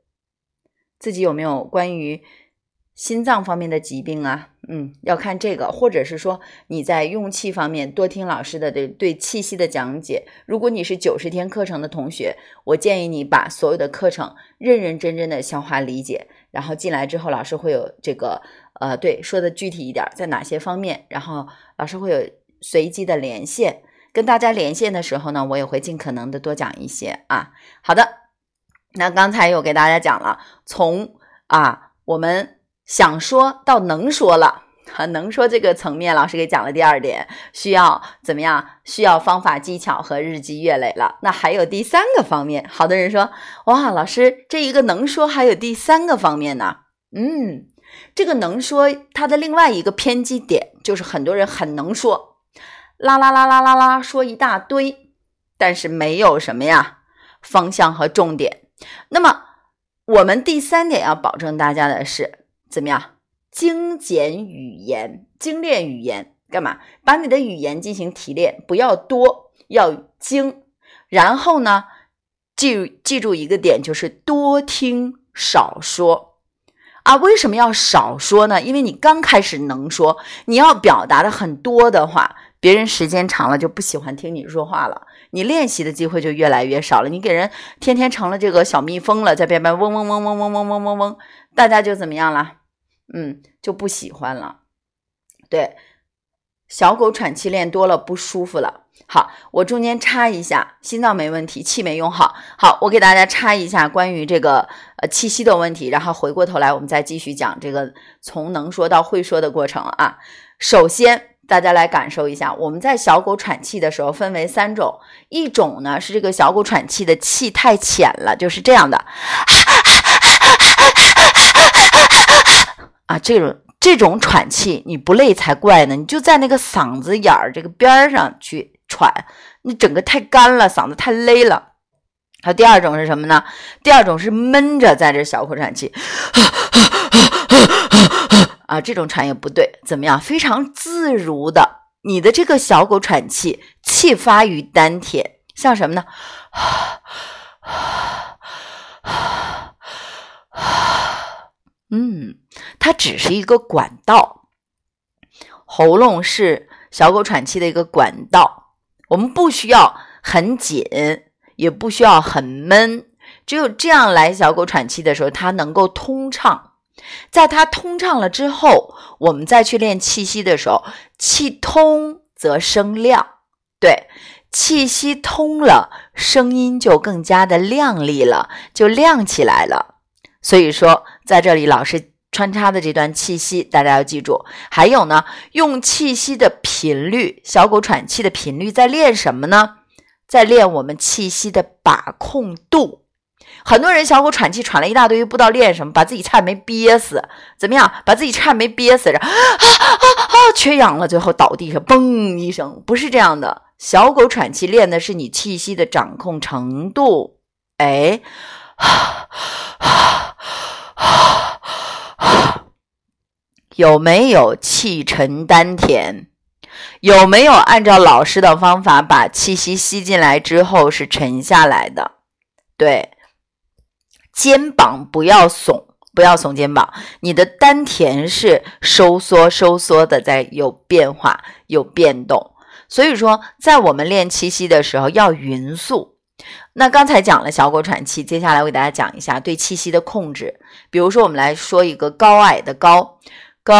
自己有没有关于。心脏方面的疾病啊，嗯，要看这个，或者是说你在用气方面多听老师的对对气息的讲解。如果你是九十天课程的同学，我建议你把所有的课程认认真真的消化理解，然后进来之后，老师会有这个呃，对说的具体一点，在哪些方面，然后老师会有随机的连线，跟大家连线的时候呢，我也会尽可能的多讲一些啊。好的。那刚才有给大家讲了，从啊我们想说到能说了。[LAUGHS] 能说这个层面，老师给讲了第二点，需要怎么样？需要方法技巧和日积月累了。那还有第三个方面，好多人说，哇，老师这一个能说还有第三个方面呢？嗯，这个能说它的另外一个偏激点就是很多人很能说，啦啦啦啦啦啦说一大堆，但是没有什么呀方向和重点。那么我们第三点要保证大家的是怎么样？精简语言，精炼语言，干嘛？把你的语言进行提炼，不要多，要精。然后呢，记记住一个点，就是多听少说啊。为什么要少说呢？因为你刚开始能说，你要表达的很多的话，别人时间长了就不喜欢听你说话了，你练习的机会就越来越少了。你给人天天成了这个小蜜蜂了，在边边嗡嗡嗡嗡嗡嗡嗡嗡嗡，大家就怎么样了？嗯，就不喜欢了。对，小狗喘气练多了不舒服了。好，我中间插一下，心脏没问题，气没用好。好，我给大家插一下关于这个呃气息的问题，然后回过头来我们再继续讲这个从能说到会说的过程啊。首先，大家来感受一下，我们在小狗喘气的时候分为三种，一种呢是这个小狗喘气的气太浅了，就是这样的。啊，这种这种喘气你不累才怪呢！你就在那个嗓子眼儿这个边儿上去喘，你整个太干了，嗓子太勒了。还有第二种是什么呢？第二种是闷着在这小口喘气，啊这种喘也不对。怎么样？非常自如的，你的这个小狗喘气，气发于丹田，像什么呢？[SIGHS] 嗯。它只是一个管道，喉咙是小狗喘气的一个管道。我们不需要很紧，也不需要很闷，只有这样来小狗喘气的时候，它能够通畅。在它通畅了之后，我们再去练气息的时候，气通则声亮。对，气息通了，声音就更加的亮丽了，就亮起来了。所以说，在这里老师。穿插的这段气息，大家要记住。还有呢，用气息的频率，小狗喘气的频率在练什么呢？在练我们气息的把控度。很多人小狗喘气喘了一大堆，不知道练什么，把自己差点没憋死。怎么样？把自己差点没憋死，啊啊啊！缺氧了，最后倒地上，嘣一声。不是这样的，小狗喘气练的是你气息的掌控程度。哎，有没有气沉丹田？有没有按照老师的方法把气息吸进来之后是沉下来的？对，肩膀不要耸，不要耸肩膀，你的丹田是收缩收缩的，在有变化有变动。所以说，在我们练气息的时候要匀速。那刚才讲了小狗喘气，接下来我给大家讲一下对气息的控制。比如说，我们来说一个高矮的高。高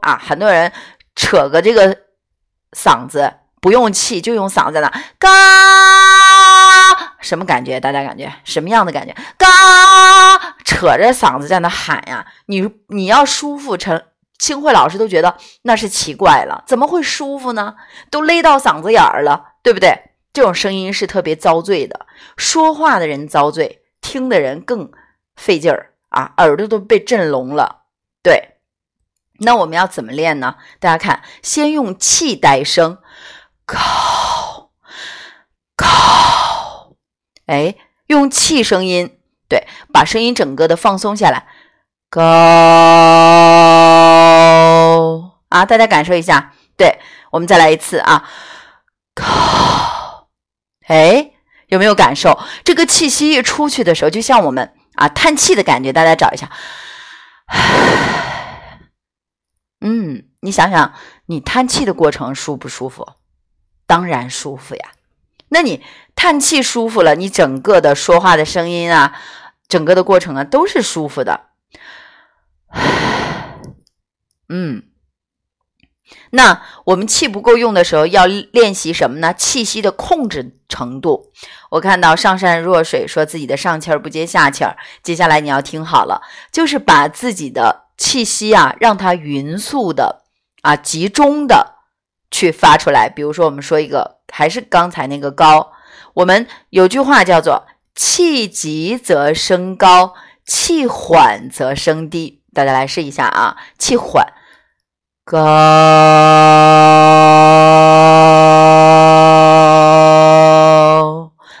啊！很多人扯个这个嗓子不用气，就用嗓子呢。高什么感觉？大家感觉什么样的感觉？高扯着嗓子在那喊呀！你你要舒服，陈清慧老师都觉得那是奇怪了，怎么会舒服呢？都勒到嗓子眼儿了，对不对？这种声音是特别遭罪的，说话的人遭罪，听的人更费劲儿。啊，耳朵都被震聋了。对，那我们要怎么练呢？大家看，先用气带声，高高，哎，用气声音，对，把声音整个的放松下来，高啊，大家感受一下。对，我们再来一次啊，高，哎，有没有感受？这个气息一出去的时候，就像我们。啊，叹气的感觉，大家找一下。嗯，你想想，你叹气的过程舒不舒服？当然舒服呀。那你叹气舒服了，你整个的说话的声音啊，整个的过程啊，都是舒服的。[SIGHS] 嗯，那我们气不够用的时候，要练习什么呢？气息的控制程度。我看到上善若水说自己的上气儿不接下气儿，接下来你要听好了，就是把自己的气息啊，让它匀速的啊，集中的去发出来。比如说，我们说一个，还是刚才那个高，我们有句话叫做“气急则升高，气缓则声低”。大家来试一下啊，气缓。高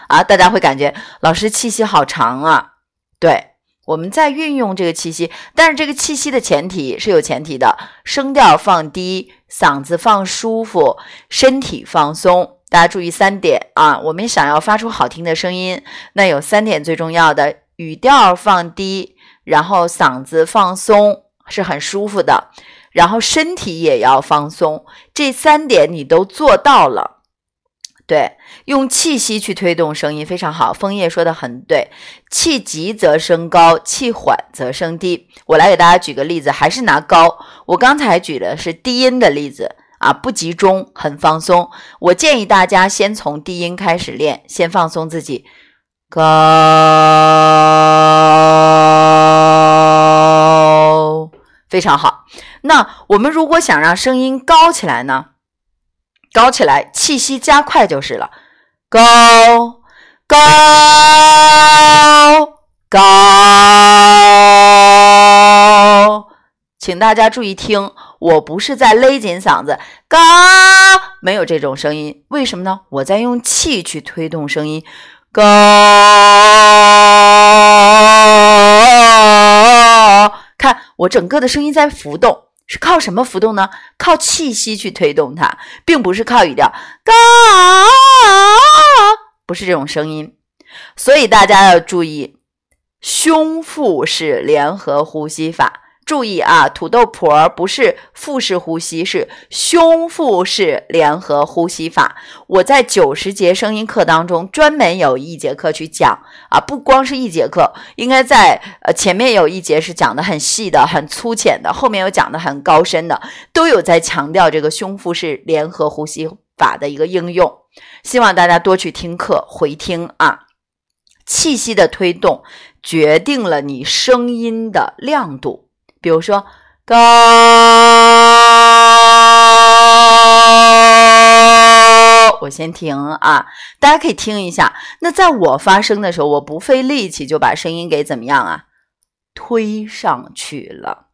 啊！大家会感觉老师气息好长啊。对，我们在运用这个气息，但是这个气息的前提是有前提的，声调放低，嗓子放舒服，身体放松。大家注意三点啊！我们想要发出好听的声音，那有三点最重要的：语调放低，然后嗓子放松，是很舒服的。然后身体也要放松，这三点你都做到了。对，用气息去推动声音非常好。枫叶说的很对，气急则升高，气缓则升低。我来给大家举个例子，还是拿高。我刚才举的是低音的例子啊，不集中，很放松。我建议大家先从低音开始练，先放松自己，高，非常好。那我们如果想让声音高起来呢？高起来，气息加快就是了。高高高，请大家注意听，我不是在勒紧嗓子，高没有这种声音，为什么呢？我在用气去推动声音，高，看我整个的声音在浮动。是靠什么浮动呢？靠气息去推动它，并不是靠语调高，不是这种声音。所以大家要注意，胸腹式联合呼吸法。注意啊，土豆婆不是腹式呼吸，是胸腹式联合呼吸法。我在九十节声音课当中专门有一节课去讲啊，不光是一节课，应该在呃前面有一节是讲的很细的、很粗浅的，后面有讲的很高深的，都有在强调这个胸腹式联合呼吸法的一个应用。希望大家多去听课回听啊，气息的推动决定了你声音的亮度。比如说高，我先停啊，大家可以听一下。那在我发声的时候，我不费力气就把声音给怎么样啊？推上去了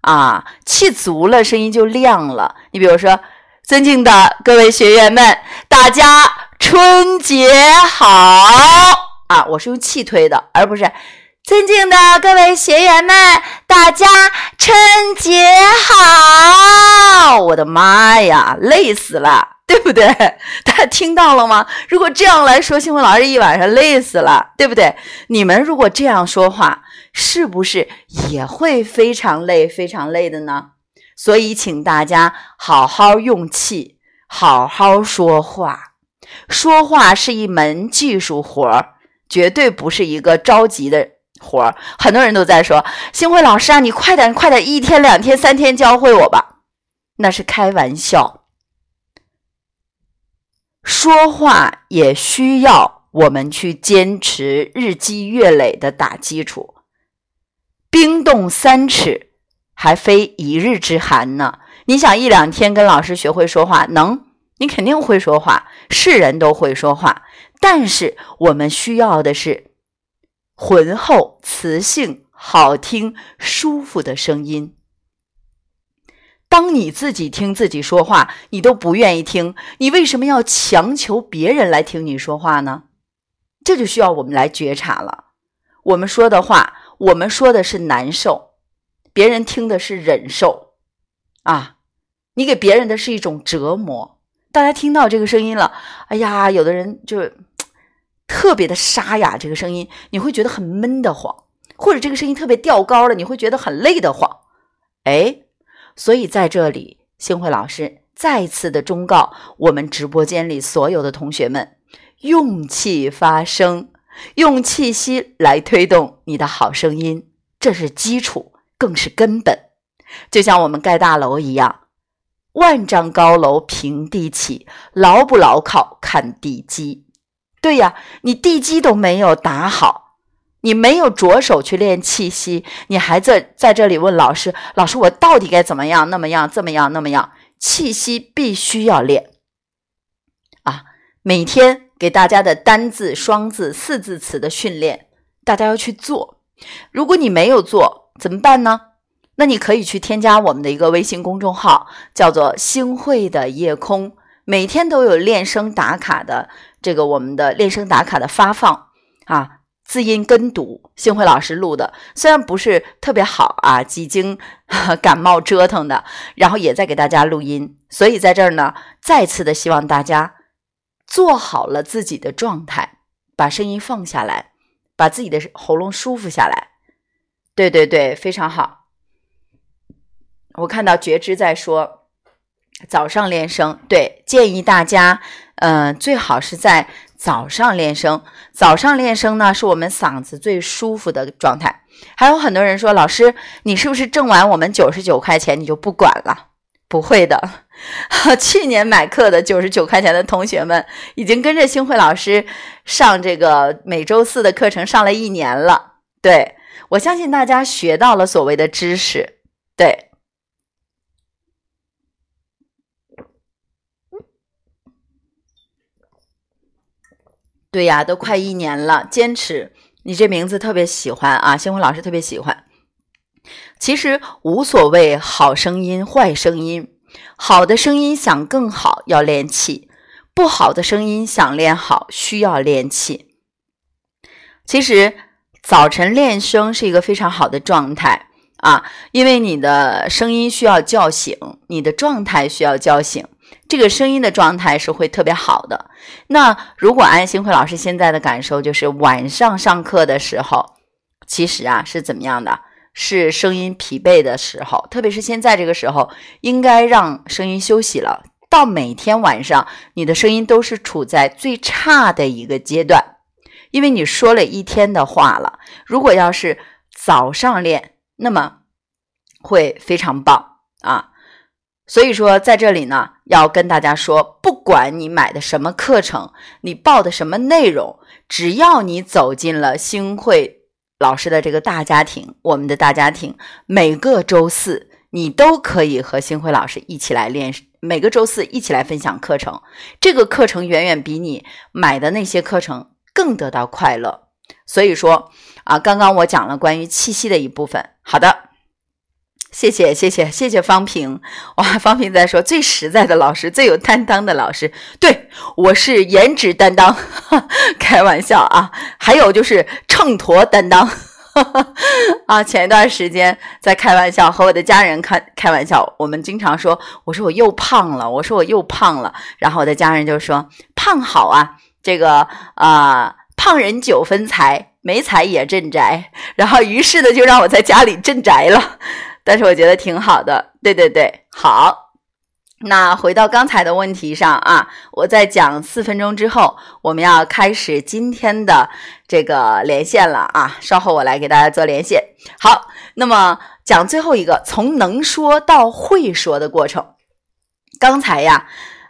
啊，气足了，声音就亮了。你比如说，尊敬的各位学员们，大家春节好啊！我是用气推的，而不是。尊敬的各位学员们，大家春节好！我的妈呀，累死了，对不对？[LAUGHS] 大家听到了吗？如果这样来说，新闻老师一晚上累死了，对不对？你们如果这样说话，是不是也会非常累、非常累的呢？所以，请大家好好用气，好好说话。说话是一门技术活儿，绝对不是一个着急的。活儿，很多人都在说，星辉老师啊，你快点，快点，一天、两天、三天教会我吧。那是开玩笑。说话也需要我们去坚持，日积月累的打基础。冰冻三尺，还非一日之寒呢。你想一两天跟老师学会说话，能？你肯定会说话，是人都会说话。但是我们需要的是。浑厚、磁性、好听、舒服的声音。当你自己听自己说话，你都不愿意听，你为什么要强求别人来听你说话呢？这就需要我们来觉察了。我们说的话，我们说的是难受，别人听的是忍受啊！你给别人的是一种折磨。大家听到这个声音了，哎呀，有的人就。特别的沙哑，这个声音你会觉得很闷得慌，或者这个声音特别调高了，你会觉得很累得慌。哎，所以在这里，星慧老师再次的忠告我们直播间里所有的同学们：用气发声，用气息来推动你的好声音，这是基础，更是根本。就像我们盖大楼一样，万丈高楼平地起，牢不牢靠看地基。对呀，你地基都没有打好，你没有着手去练气息，你还在在这里问老师：“老师，我到底该怎么样？那么样，这么样，那么样？”气息必须要练啊！每天给大家的单字、双字、四字词的训练，大家要去做。如果你没有做，怎么办呢？那你可以去添加我们的一个微信公众号，叫做“星汇的夜空”，每天都有练声打卡的这个我们的练声打卡的发放啊，字音跟读，星汇老师录的，虽然不是特别好啊，几经 [LAUGHS] 感冒折腾的，然后也在给大家录音，所以在这儿呢，再次的希望大家做好了自己的状态，把声音放下来，把自己的喉咙舒服下来。对对对，非常好。我看到觉知在说，早上练声，对，建议大家，嗯，最好是在早上练声。早上练声呢，是我们嗓子最舒服的状态。还有很多人说，老师，你是不是挣完我们九十九块钱你就不管了？不会的，[LAUGHS] 去年买课的九十九块钱的同学们，已经跟着星慧老师上这个每周四的课程上了一年了。对我相信大家学到了所谓的知识，对。对呀，都快一年了，坚持。你这名字特别喜欢啊，星辉老师特别喜欢。其实无所谓好声音、坏声音，好的声音想更好要练气，不好的声音想练好需要练气。其实早晨练声是一个非常好的状态啊，因为你的声音需要叫醒，你的状态需要叫醒。这个声音的状态是会特别好的。那如果安新慧老师现在的感受就是晚上上课的时候，其实啊是怎么样的？是声音疲惫的时候，特别是现在这个时候，应该让声音休息了。到每天晚上，你的声音都是处在最差的一个阶段，因为你说了一天的话了。如果要是早上练，那么会非常棒啊。所以说，在这里呢，要跟大家说，不管你买的什么课程，你报的什么内容，只要你走进了星慧老师的这个大家庭，我们的大家庭，每个周四你都可以和星慧老师一起来练，每个周四一起来分享课程。这个课程远远比你买的那些课程更得到快乐。所以说啊，刚刚我讲了关于气息的一部分。好的。谢谢谢谢谢谢方平哇！[LAUGHS] 方平在说最实在的老师，最有担当的老师。对我是颜值担当，[LAUGHS] 开玩笑啊！还有就是秤砣担当 [LAUGHS] 啊！前一段时间在开玩笑，和我的家人开开玩笑，我们经常说，我说我又胖了，我说我又胖了，然后我的家人就说胖好啊，这个啊，胖人九分财，没财也镇宅。然后于是呢，就让我在家里镇宅了。但是我觉得挺好的，对对对，好。那回到刚才的问题上啊，我在讲四分钟之后，我们要开始今天的这个连线了啊。稍后我来给大家做连线。好，那么讲最后一个从能说到会说的过程。刚才呀，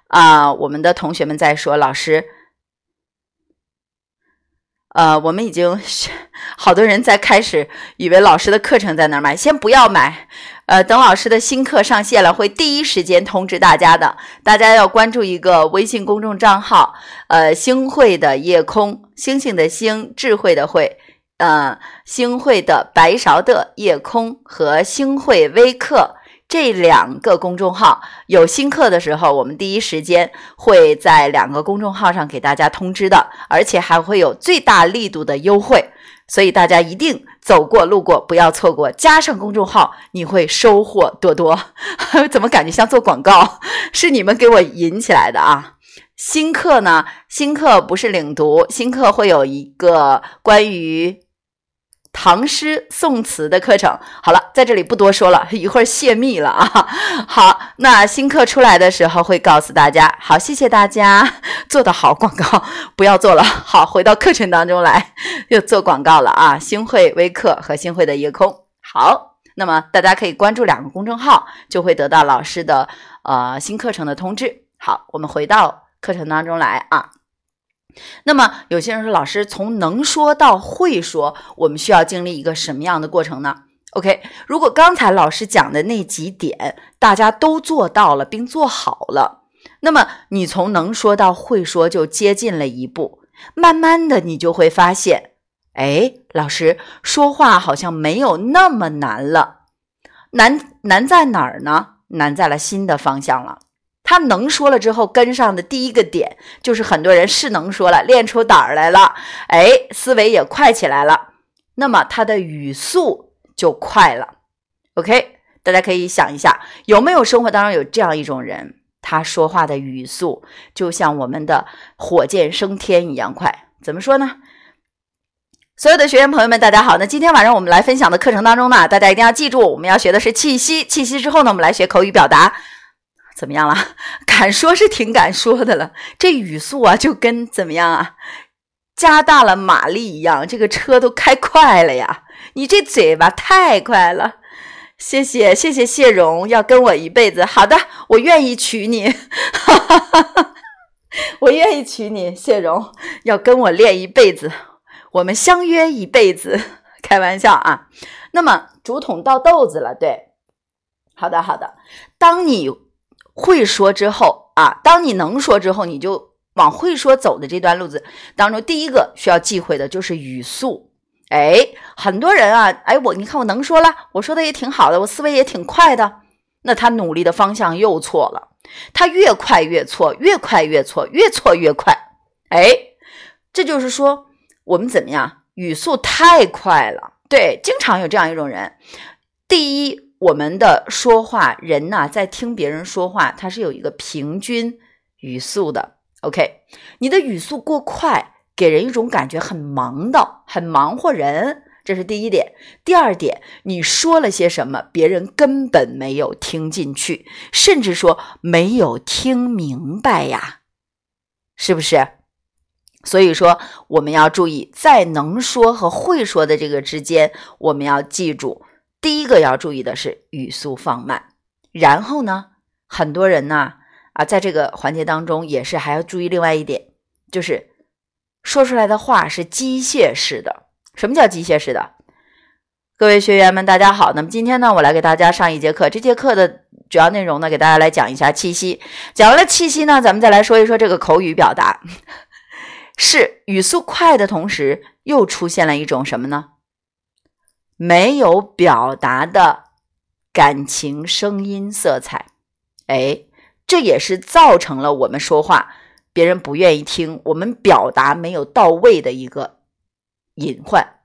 啊，我们的同学们在说，老师。呃，我们已经好多人在开始以为老师的课程在哪儿买，先不要买。呃，等老师的新课上线了，会第一时间通知大家的。大家要关注一个微信公众账号，呃，星汇的夜空，星星的星，智慧的慧，呃，星汇的白勺的夜空和星汇微课。这两个公众号有新课的时候，我们第一时间会在两个公众号上给大家通知的，而且还会有最大力度的优惠，所以大家一定走过路过不要错过。加上公众号，你会收获多多。[LAUGHS] 怎么感觉像做广告？是你们给我引起来的啊！新课呢？新课不是领读，新课会有一个关于。唐诗宋词的课程，好了，在这里不多说了，[LAUGHS] 一会儿泄密了啊。[LAUGHS] 好，那新课出来的时候会告诉大家。好，谢谢大家，[LAUGHS] 做的好，广告不要做了。好，回到课程当中来，又做广告了啊。星汇微课和星汇的夜空，好。那么大家可以关注两个公众号，就会得到老师的呃新课程的通知。好，我们回到课程当中来啊。那么有些人说，老师从能说到会说，我们需要经历一个什么样的过程呢？OK，如果刚才老师讲的那几点大家都做到了并做好了，那么你从能说到会说就接近了一步。慢慢的，你就会发现，哎，老师说话好像没有那么难了。难难在哪儿呢？难在了新的方向了。他能说了之后，跟上的第一个点就是很多人是能说了，练出胆儿来了，哎，思维也快起来了，那么他的语速就快了。OK，大家可以想一下，有没有生活当中有这样一种人，他说话的语速就像我们的火箭升天一样快？怎么说呢？所有的学员朋友们，大家好。那今天晚上我们来分享的课程当中呢，大家一定要记住，我们要学的是气息，气息之后呢，我们来学口语表达。怎么样了？[LAUGHS] 敢说是挺敢说的了。这语速啊，就跟怎么样啊，加大了马力一样，这个车都开快了呀。你这嘴巴太快了。谢谢谢谢谢荣，要跟我一辈子。好的，我愿意娶你。[LAUGHS] 我愿意娶你，谢荣要跟我练一辈子，我们相约一辈子。开玩笑啊。那么竹筒倒豆子了，对。好的好的，当你。会说之后啊，当你能说之后，你就往会说走的这段路子当中，第一个需要忌讳的就是语速。哎，很多人啊，哎，我你看我能说了，我说的也挺好的，我思维也挺快的，那他努力的方向又错了，他越快越错，越快越错，越错越快。哎，这就是说我们怎么样，语速太快了。对，经常有这样一种人，第一。我们的说话人呐，在听别人说话，他是有一个平均语速的。OK，你的语速过快，给人一种感觉很忙的，很忙活人，这是第一点。第二点，你说了些什么，别人根本没有听进去，甚至说没有听明白呀，是不是？所以说，我们要注意，在能说和会说的这个之间，我们要记住。第一个要注意的是语速放慢，然后呢，很多人呢啊，在这个环节当中也是还要注意另外一点，就是说出来的话是机械式的。什么叫机械式的？各位学员们，大家好。那么今天呢，我来给大家上一节课。这节课的主要内容呢，给大家来讲一下气息。讲完了气息呢，咱们再来说一说这个口语表达，[LAUGHS] 是语速快的同时，又出现了一种什么呢？没有表达的感情、声音、色彩，哎，这也是造成了我们说话别人不愿意听，我们表达没有到位的一个隐患。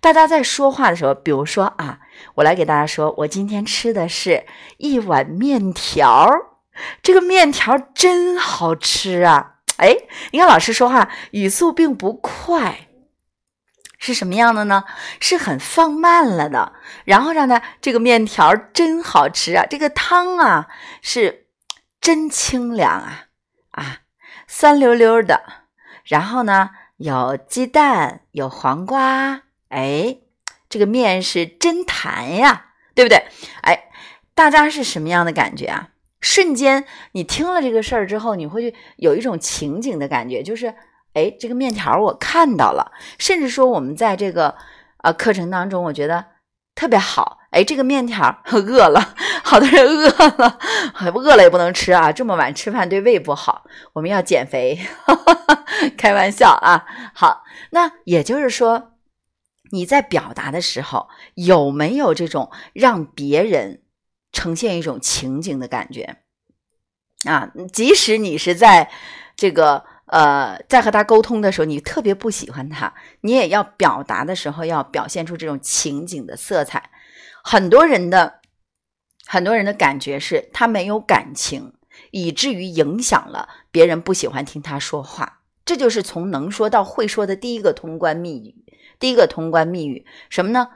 大家在说话的时候，比如说啊，我来给大家说，我今天吃的是一碗面条，这个面条真好吃啊！哎，你看老师说话语速并不快。是什么样的呢？是很放慢了的，然后让它这个面条真好吃啊，这个汤啊是真清凉啊啊，酸溜溜的，然后呢有鸡蛋有黄瓜，哎，这个面是真弹呀，对不对？哎，大家是什么样的感觉啊？瞬间你听了这个事儿之后，你会有一种情景的感觉，就是。哎，这个面条我看到了，甚至说我们在这个呃课程当中，我觉得特别好。哎，这个面条 [LAUGHS] 饿了，好多人饿了，饿了也不能吃啊，这么晚吃饭对胃不好，我们要减肥，哈哈哈开玩笑啊。好，那也就是说，你在表达的时候有没有这种让别人呈现一种情景的感觉啊？即使你是在这个。呃，在和他沟通的时候，你特别不喜欢他，你也要表达的时候要表现出这种情景的色彩。很多人的很多人的感觉是他没有感情，以至于影响了别人不喜欢听他说话。这就是从能说到会说的第一个通关密语。第一个通关密语什么呢？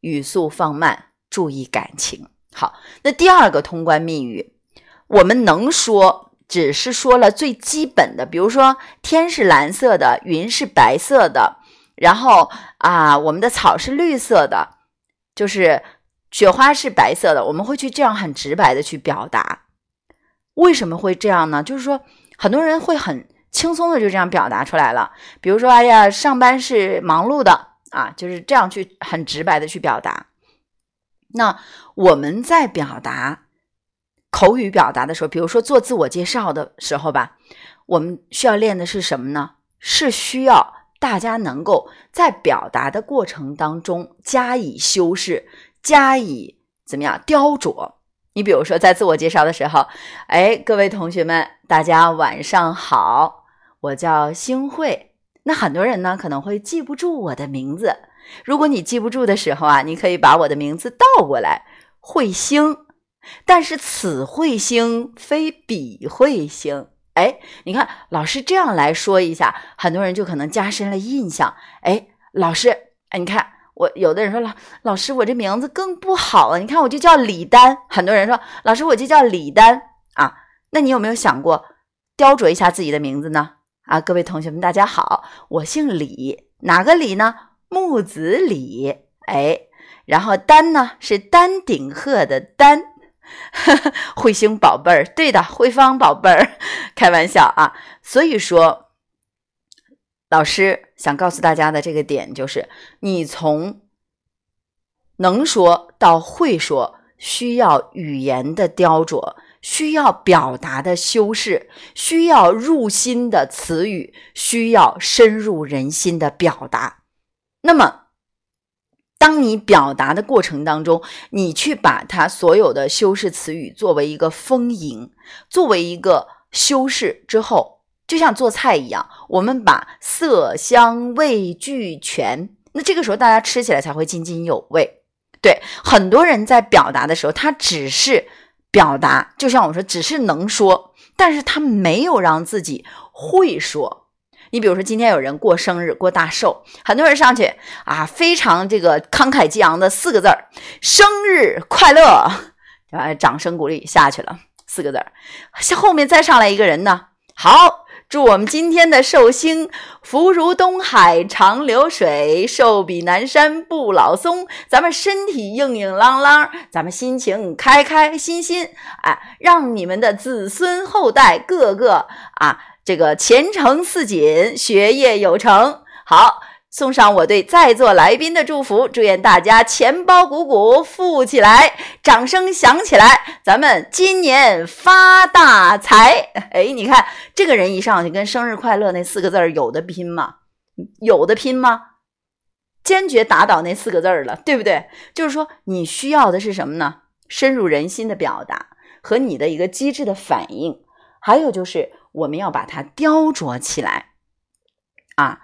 语速放慢，注意感情。好，那第二个通关密语，我们能说。只是说了最基本的，比如说天是蓝色的，云是白色的，然后啊，我们的草是绿色的，就是雪花是白色的，我们会去这样很直白的去表达。为什么会这样呢？就是说，很多人会很轻松的就这样表达出来了。比如说，哎呀，上班是忙碌的啊，就是这样去很直白的去表达。那我们在表达口语表达的时候，比如说做自我介绍的时候吧，我们需要练的是什么呢？是需要大家能够在表达的过程当中加以修饰，加以怎么样雕琢。你比如说在自我介绍的时候，哎，各位同学们，大家晚上好，我叫星慧。那很多人呢可能会记不住我的名字。如果你记不住的时候啊，你可以把我的名字倒过来，彗星。但是此彗星非彼彗星。哎，你看老师这样来说一下，很多人就可能加深了印象。哎，老师，哎，你看我有的人说老老师，我这名字更不好了。你看我就叫李丹，很多人说老师我就叫李丹啊。那你有没有想过雕琢一下自己的名字呢？啊，各位同学们，大家好，我姓李，哪个李呢？木子李，哎，然后丹呢是丹顶鹤的丹，[LAUGHS] 彗星宝贝儿，对的，慧芳宝贝儿，[LAUGHS] 开玩笑啊。所以说，老师想告诉大家的这个点就是，你从能说到会说，需要语言的雕琢，需要表达的修饰，需要入心的词语，需要深入人心的表达。那么，当你表达的过程当中，你去把它所有的修饰词语作为一个丰盈，作为一个修饰之后，就像做菜一样，我们把色香味俱全，那这个时候大家吃起来才会津津有味。对，很多人在表达的时候，他只是表达，就像我说，只是能说，但是他没有让自己会说。你比如说，今天有人过生日、过大寿，很多人上去啊，非常这个慷慨激昂的四个字儿“生日快乐”，啊，掌声鼓励下去了四个字儿。后面再上来一个人呢，好，祝我们今天的寿星福如东海长流水，寿比南山不老松，咱们身体硬硬朗朗，咱们心情开开心心，哎，让你们的子孙后代个个啊。这个前程似锦，学业有成。好，送上我对在座来宾的祝福，祝愿大家钱包鼓鼓，富起来，掌声响起来，咱们今年发大财。哎，你看这个人一上去，跟生日快乐那四个字有的拼吗？有的拼吗？坚决打倒那四个字了，对不对？就是说，你需要的是什么呢？深入人心的表达和你的一个机智的反应，还有就是。我们要把它雕琢起来，啊，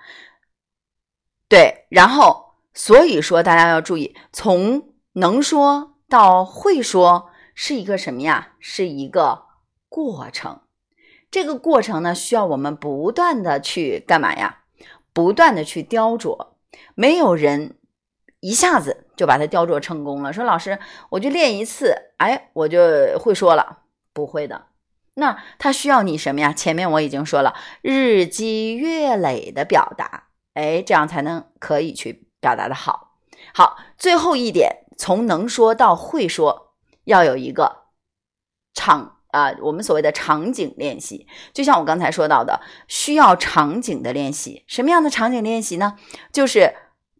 对，然后所以说大家要注意，从能说到会说是一个什么呀？是一个过程。这个过程呢，需要我们不断的去干嘛呀？不断的去雕琢。没有人一下子就把它雕琢成功了。说老师，我就练一次，哎，我就会说了，不会的。那他需要你什么呀？前面我已经说了，日积月累的表达，哎，这样才能可以去表达的好。好，最后一点，从能说到会说，要有一个场啊，我们所谓的场景练习。就像我刚才说到的，需要场景的练习。什么样的场景练习呢？就是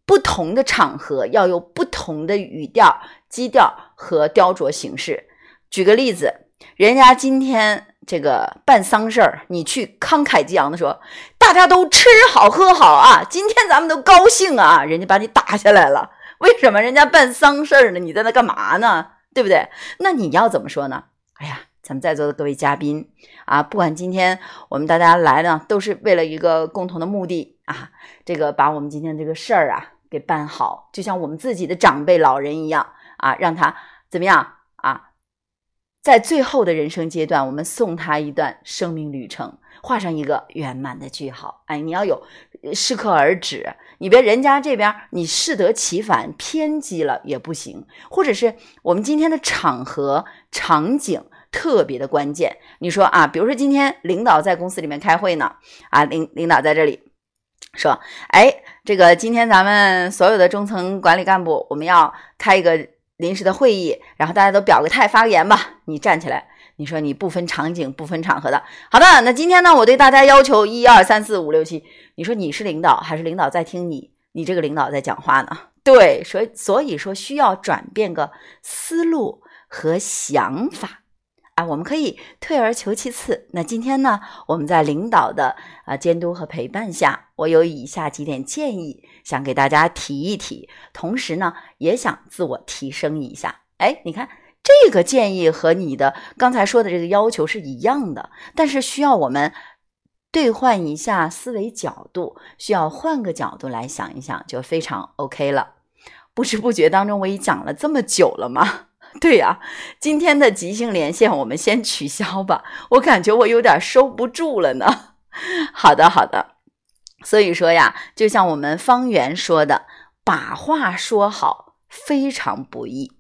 不同的场合要有不同的语调、基调和雕琢形式。举个例子。人家今天这个办丧事儿，你去慷慨激昂的说，大家都吃好喝好啊，今天咱们都高兴啊，人家把你打下来了。为什么人家办丧事儿呢？你在那干嘛呢？对不对？那你要怎么说呢？哎呀，咱们在座的各位嘉宾啊，不管今天我们大家来呢，都是为了一个共同的目的啊，这个把我们今天这个事儿啊给办好，就像我们自己的长辈老人一样啊，让他怎么样啊？在最后的人生阶段，我们送他一段生命旅程，画上一个圆满的句号。哎，你要有适可而止，你别人家这边你适得其反，偏激了也不行。或者是我们今天的场合场景特别的关键，你说啊，比如说今天领导在公司里面开会呢，啊，领领导在这里说，哎，这个今天咱们所有的中层管理干部，我们要开一个临时的会议，然后大家都表个态发个言吧。你站起来，你说你不分场景、不分场合的。好的，那今天呢，我对大家要求一二三四五六七。你说你是领导还是领导在听你？你这个领导在讲话呢？对，所以所以说需要转变个思路和想法啊。我们可以退而求其次。那今天呢，我们在领导的啊监督和陪伴下，我有以下几点建议。想给大家提一提，同时呢，也想自我提升一下。哎，你看这个建议和你的刚才说的这个要求是一样的，但是需要我们兑换一下思维角度，需要换个角度来想一想，就非常 OK 了。不知不觉当中，我已讲了这么久了吗？[LAUGHS] 对呀，今天的即兴连线我们先取消吧，我感觉我有点收不住了呢。[LAUGHS] 好的，好的。所以说呀，就像我们方圆说的，把话说好非常不易。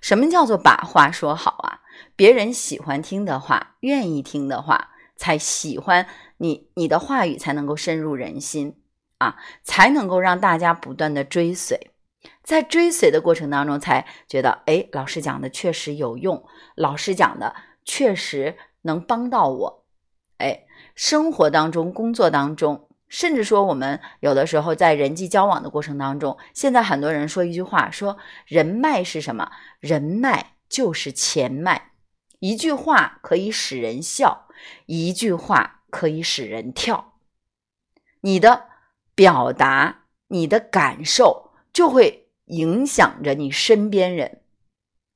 什么叫做把话说好啊？别人喜欢听的话，愿意听的话，才喜欢你，你的话语才能够深入人心啊，才能够让大家不断的追随。在追随的过程当中，才觉得，哎，老师讲的确实有用，老师讲的确实能帮到我。哎，生活当中，工作当中。甚至说，我们有的时候在人际交往的过程当中，现在很多人说一句话，说人脉是什么？人脉就是钱脉。一句话可以使人笑，一句话可以使人跳。你的表达，你的感受，就会影响着你身边人。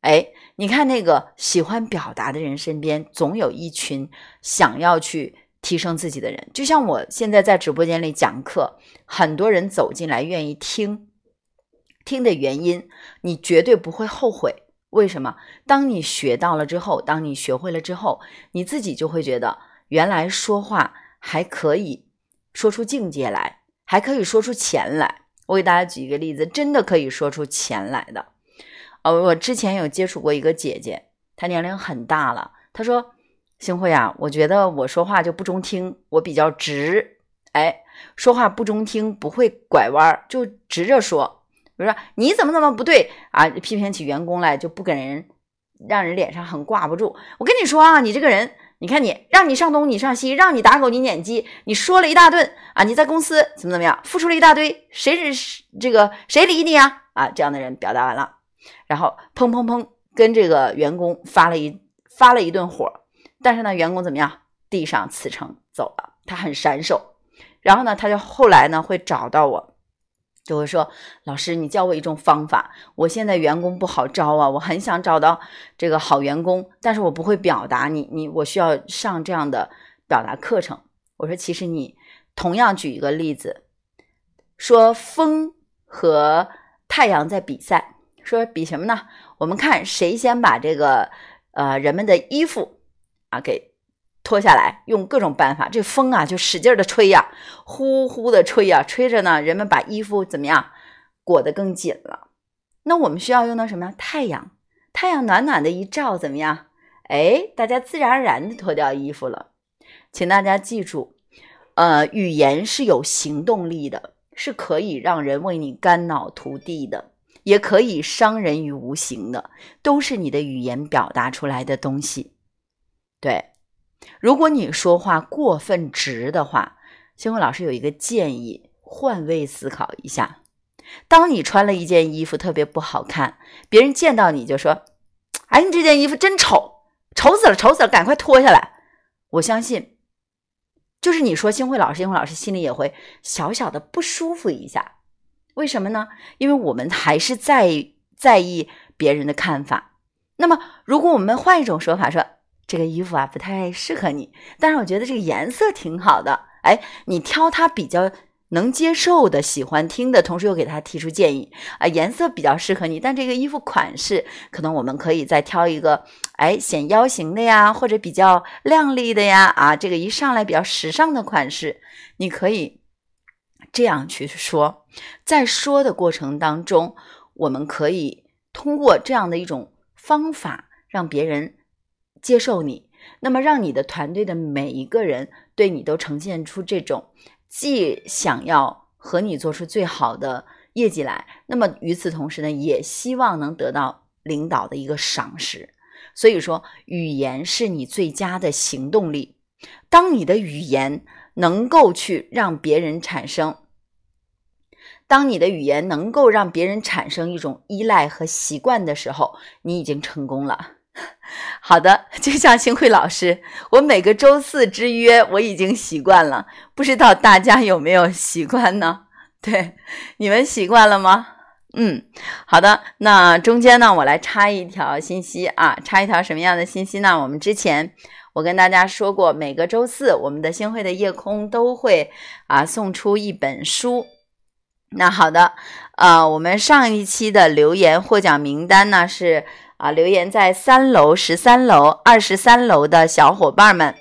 哎，你看那个喜欢表达的人身边，总有一群想要去。提升自己的人，就像我现在在直播间里讲课，很多人走进来愿意听，听的原因，你绝对不会后悔。为什么？当你学到了之后，当你学会了之后，你自己就会觉得，原来说话还可以说出境界来，还可以说出钱来。我给大家举一个例子，真的可以说出钱来的。呃，我之前有接触过一个姐姐，她年龄很大了，她说。星慧啊，我觉得我说话就不中听，我比较直，哎，说话不中听，不会拐弯，就直着说。比如说你怎么怎么不对啊，批评起员工来就不给人，让人脸上很挂不住。我跟你说啊，你这个人，你看你，让你上东你上西，让你打狗你撵鸡，你说了一大顿啊，你在公司怎么怎么样，付出了一大堆，谁是这个谁理你啊？啊，这样的人表达完了，然后砰砰砰跟这个员工发了一发了一顿火。但是呢，员工怎么样？递上辞呈走了，他很闪手。然后呢，他就后来呢会找到我，就会说：“老师，你教我一种方法。我现在员工不好招啊，我很想找到这个好员工，但是我不会表达。你你，我需要上这样的表达课程。”我说：“其实你同样举一个例子，说风和太阳在比赛，说比什么呢？我们看谁先把这个呃人们的衣服。”啊，给脱下来，用各种办法，这风啊就使劲的吹呀，呼呼的吹呀，吹着呢，人们把衣服怎么样裹得更紧了。那我们需要用到什么？太阳，太阳暖暖的一照，怎么样？哎，大家自然而然的脱掉衣服了。请大家记住，呃，语言是有行动力的，是可以让人为你肝脑涂地的，也可以伤人于无形的，都是你的语言表达出来的东西。对，如果你说话过分直的话，星辉老师有一个建议，换位思考一下。当你穿了一件衣服特别不好看，别人见到你就说：“哎，你这件衣服真丑，丑死了，丑死了，赶快脱下来。”我相信，就是你说星辉老师，星辉老师心里也会小小的不舒服一下。为什么呢？因为我们还是在在意别人的看法。那么，如果我们换一种说法说，这个衣服啊不太适合你，但是我觉得这个颜色挺好的。哎，你挑他比较能接受的、喜欢听的，同时又给他提出建议啊，颜色比较适合你，但这个衣服款式可能我们可以再挑一个，哎，显腰型的呀，或者比较靓丽的呀，啊，这个一上来比较时尚的款式，你可以这样去说。在说的过程当中，我们可以通过这样的一种方法，让别人。接受你，那么让你的团队的每一个人对你都呈现出这种既想要和你做出最好的业绩来，那么与此同时呢，也希望能得到领导的一个赏识。所以说，语言是你最佳的行动力。当你的语言能够去让别人产生，当你的语言能够让别人产生一种依赖和习惯的时候，你已经成功了。好的，[LAUGHS] 就像星慧老师，我每个周四之约我已经习惯了，不知道大家有没有习惯呢？[LAUGHS] 对，你们习惯了吗？嗯，好的。那中间呢，我来插一条信息啊，插一条什么样的信息呢？我们之前我跟大家说过，每个周四我们的星慧的夜空都会啊送出一本书。那好的，呃，我们上一期的留言获奖名单呢是啊，留言在三楼、十三楼、二十三楼的小伙伴们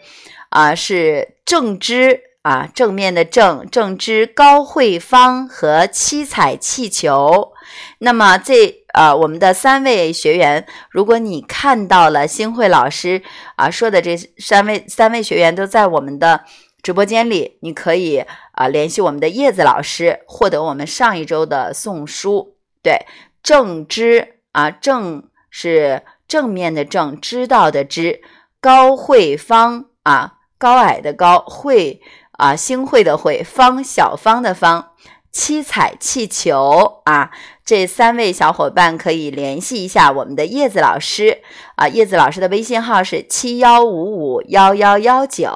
啊，是正知。啊，正面的正正之高慧芳和七彩气球。那么这呃，我们的三位学员，如果你看到了新慧老师啊说的这三位三位学员都在我们的直播间里，你可以啊联系我们的叶子老师，获得我们上一周的送书。对，正知啊，正是正面的正，知道的知，高慧芳啊，高矮的高慧。啊，星慧的慧，方小方的方，七彩气球啊，这三位小伙伴可以联系一下我们的叶子老师啊，叶子老师的微信号是七幺五五幺幺幺九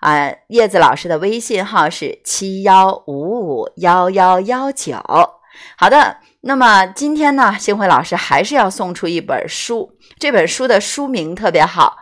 啊，叶子老师的微信号是七幺五五幺幺幺九。好的，那么今天呢，星辉老师还是要送出一本书，这本书的书名特别好。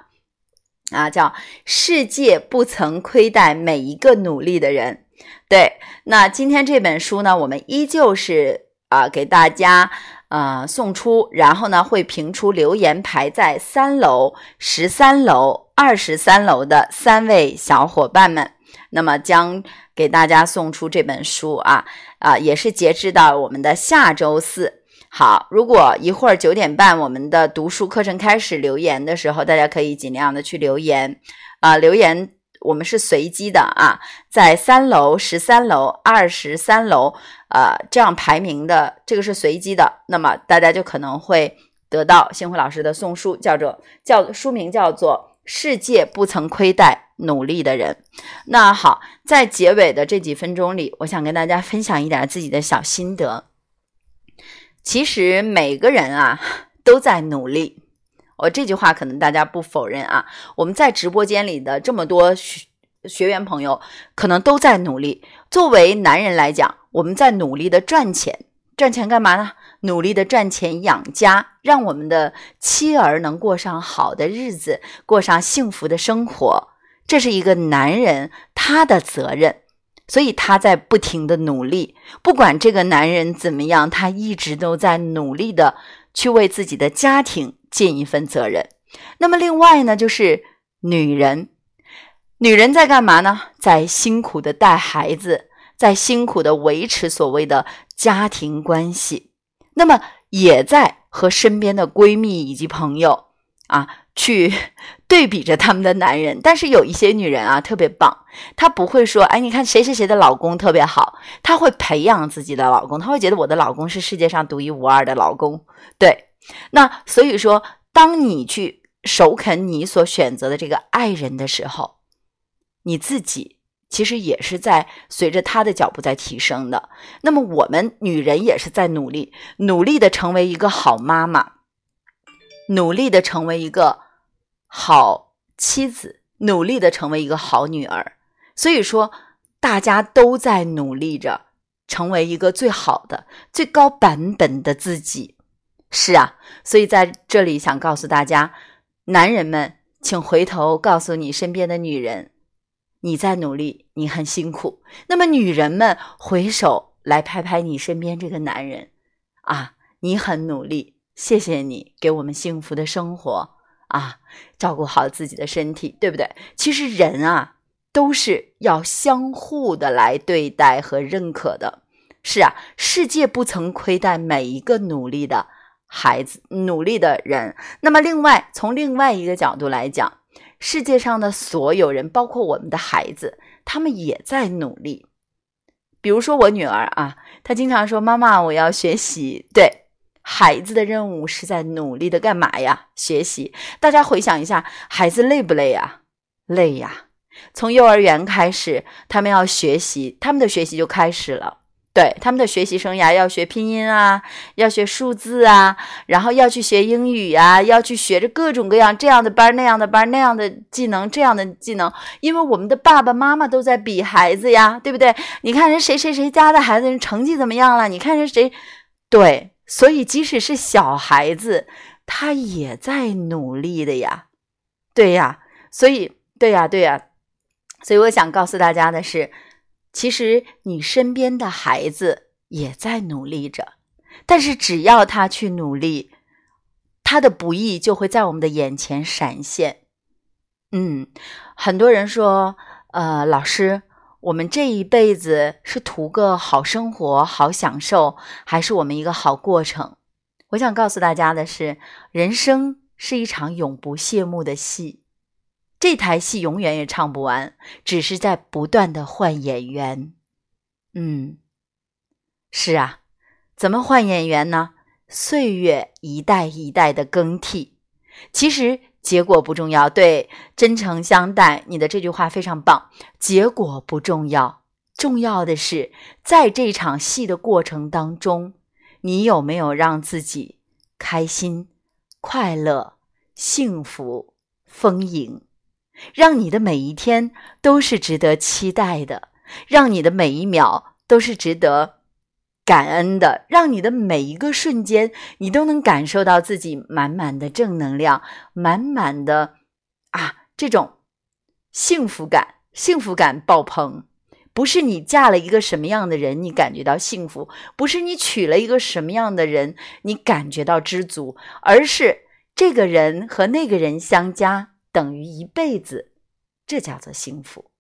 啊，叫世界不曾亏待每一个努力的人。对，那今天这本书呢，我们依旧是啊给大家呃送出，然后呢会评出留言排在三楼、十三楼、二十三楼的三位小伙伴们，那么将给大家送出这本书啊啊，也是截止到我们的下周四。好，如果一会儿九点半我们的读书课程开始留言的时候，大家可以尽量的去留言。啊，留言我们是随机的啊，在三楼、十三楼、二十三楼，呃，这样排名的这个是随机的，那么大家就可能会得到星辉老师的送书，叫做叫书名叫做《世界不曾亏待。努力的人》。那好，在结尾的这几分钟里，我想跟大家分享一点自己的小心得。其实每个人啊都在努力，我这句话可能大家不否认啊。我们在直播间里的这么多学学员朋友，可能都在努力。作为男人来讲，我们在努力的赚钱，赚钱干嘛呢？努力的赚钱养家，让我们的妻儿能过上好的日子，过上幸福的生活，这是一个男人他的责任。所以他在不停的努力，不管这个男人怎么样，他一直都在努力的去为自己的家庭尽一份责任。那么另外呢，就是女人，女人在干嘛呢？在辛苦的带孩子，在辛苦的维持所谓的家庭关系，那么也在和身边的闺蜜以及朋友啊。去对比着他们的男人，但是有一些女人啊特别棒，她不会说，哎，你看谁谁谁的老公特别好，她会培养自己的老公，她会觉得我的老公是世界上独一无二的老公。对，那所以说，当你去首肯你所选择的这个爱人的时候，你自己其实也是在随着他的脚步在提升的。那么我们女人也是在努力，努力的成为一个好妈妈，努力的成为一个。好妻子，努力的成为一个好女儿，所以说大家都在努力着成为一个最好的、最高版本的自己。是啊，所以在这里想告诉大家，男人们，请回头告诉你身边的女人，你在努力，你很辛苦。那么女人们，回首来拍拍你身边这个男人，啊，你很努力，谢谢你给我们幸福的生活。啊，照顾好自己的身体，对不对？其实人啊，都是要相互的来对待和认可的。是啊，世界不曾亏待每一个努力的孩子、努力的人。那么，另外从另外一个角度来讲，世界上的所有人，包括我们的孩子，他们也在努力。比如说我女儿啊，她经常说：“妈妈，我要学习。”对。孩子的任务是在努力的干嘛呀？学习。大家回想一下，孩子累不累呀？累呀。从幼儿园开始，他们要学习，他们的学习就开始了。对他们的学习生涯要学拼音啊，要学数字啊，然后要去学英语啊，要去学着各种各样这样的班、那样的班、那样的技能、这样的技能。因为我们的爸爸妈妈都在比孩子呀，对不对？你看人谁谁谁家的孩子人成绩怎么样了？你看人谁，对，所以即使是小孩子，他也在努力的呀，对呀，所以对呀，对呀，所以我想告诉大家的是。其实你身边的孩子也在努力着，但是只要他去努力，他的不易就会在我们的眼前闪现。嗯，很多人说，呃，老师，我们这一辈子是图个好生活、好享受，还是我们一个好过程？我想告诉大家的是，人生是一场永不谢幕的戏。这台戏永远也唱不完，只是在不断的换演员。嗯，是啊，怎么换演员呢？岁月一代一代的更替，其实结果不重要。对，真诚相待，你的这句话非常棒。结果不重要，重要的是在这场戏的过程当中，你有没有让自己开心、快乐、幸福、丰盈。让你的每一天都是值得期待的，让你的每一秒都是值得感恩的，让你的每一个瞬间你都能感受到自己满满的正能量，满满的啊这种幸福感，幸福感爆棚。不是你嫁了一个什么样的人，你感觉到幸福；不是你娶了一个什么样的人，你感觉到知足，而是这个人和那个人相加。等于一辈子，这叫做幸福，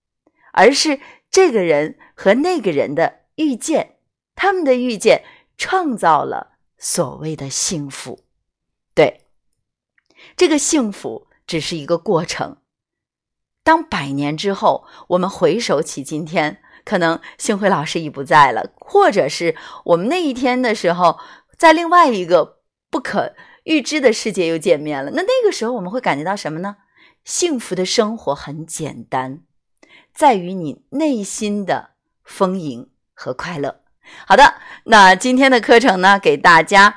而是这个人和那个人的遇见，他们的遇见创造了所谓的幸福。对，这个幸福只是一个过程。当百年之后，我们回首起今天，可能幸辉老师已不在了，或者是我们那一天的时候，在另外一个不可预知的世界又见面了。那那个时候，我们会感觉到什么呢？幸福的生活很简单，在于你内心的丰盈和快乐。好的，那今天的课程呢，给大家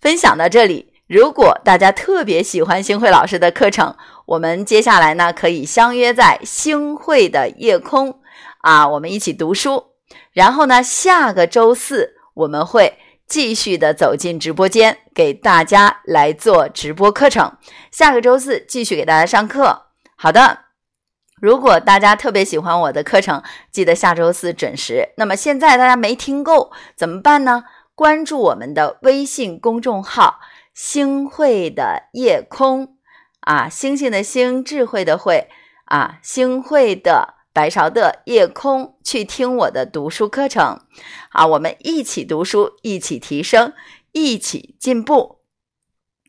分享到这里。如果大家特别喜欢星慧老师的课程，我们接下来呢可以相约在星慧的夜空啊，我们一起读书。然后呢，下个周四我们会。继续的走进直播间，给大家来做直播课程。下个周四继续给大家上课。好的，如果大家特别喜欢我的课程，记得下周四准时。那么现在大家没听够怎么办呢？关注我们的微信公众号“星慧的夜空”啊，星星的星，智慧的慧啊，星慧的。白勺的夜空，去听我的读书课程。啊，我们一起读书，一起提升，一起进步。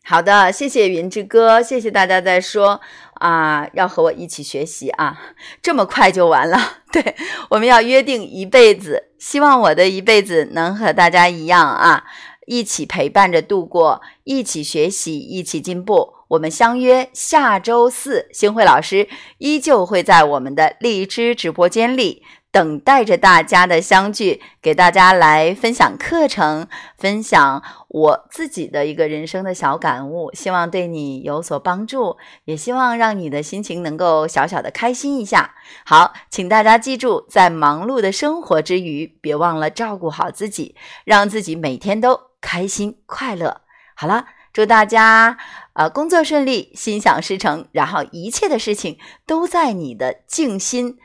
好的，谢谢云之歌，谢谢大家在说啊，要和我一起学习啊，这么快就完了？[LAUGHS] 对，我们要约定一辈子，希望我的一辈子能和大家一样啊，一起陪伴着度过，一起学习，一起进步。我们相约下周四，星慧老师依旧会在我们的荔枝直播间里等待着大家的相聚，给大家来分享课程，分享我自己的一个人生的小感悟，希望对你有所帮助，也希望让你的心情能够小小的开心一下。好，请大家记住，在忙碌的生活之余，别忘了照顾好自己，让自己每天都开心快乐。好了。祝大家呃工作顺利，心想事成，然后一切的事情都在你的静心、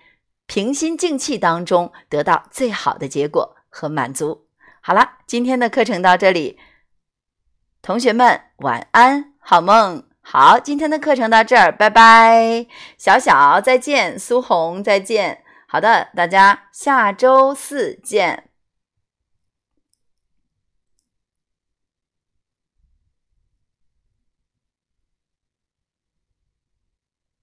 平心静气当中得到最好的结果和满足。好了，今天的课程到这里，同学们晚安，好梦。好，今天的课程到这儿，拜拜。小小再见，苏红再见。好的，大家下周四见。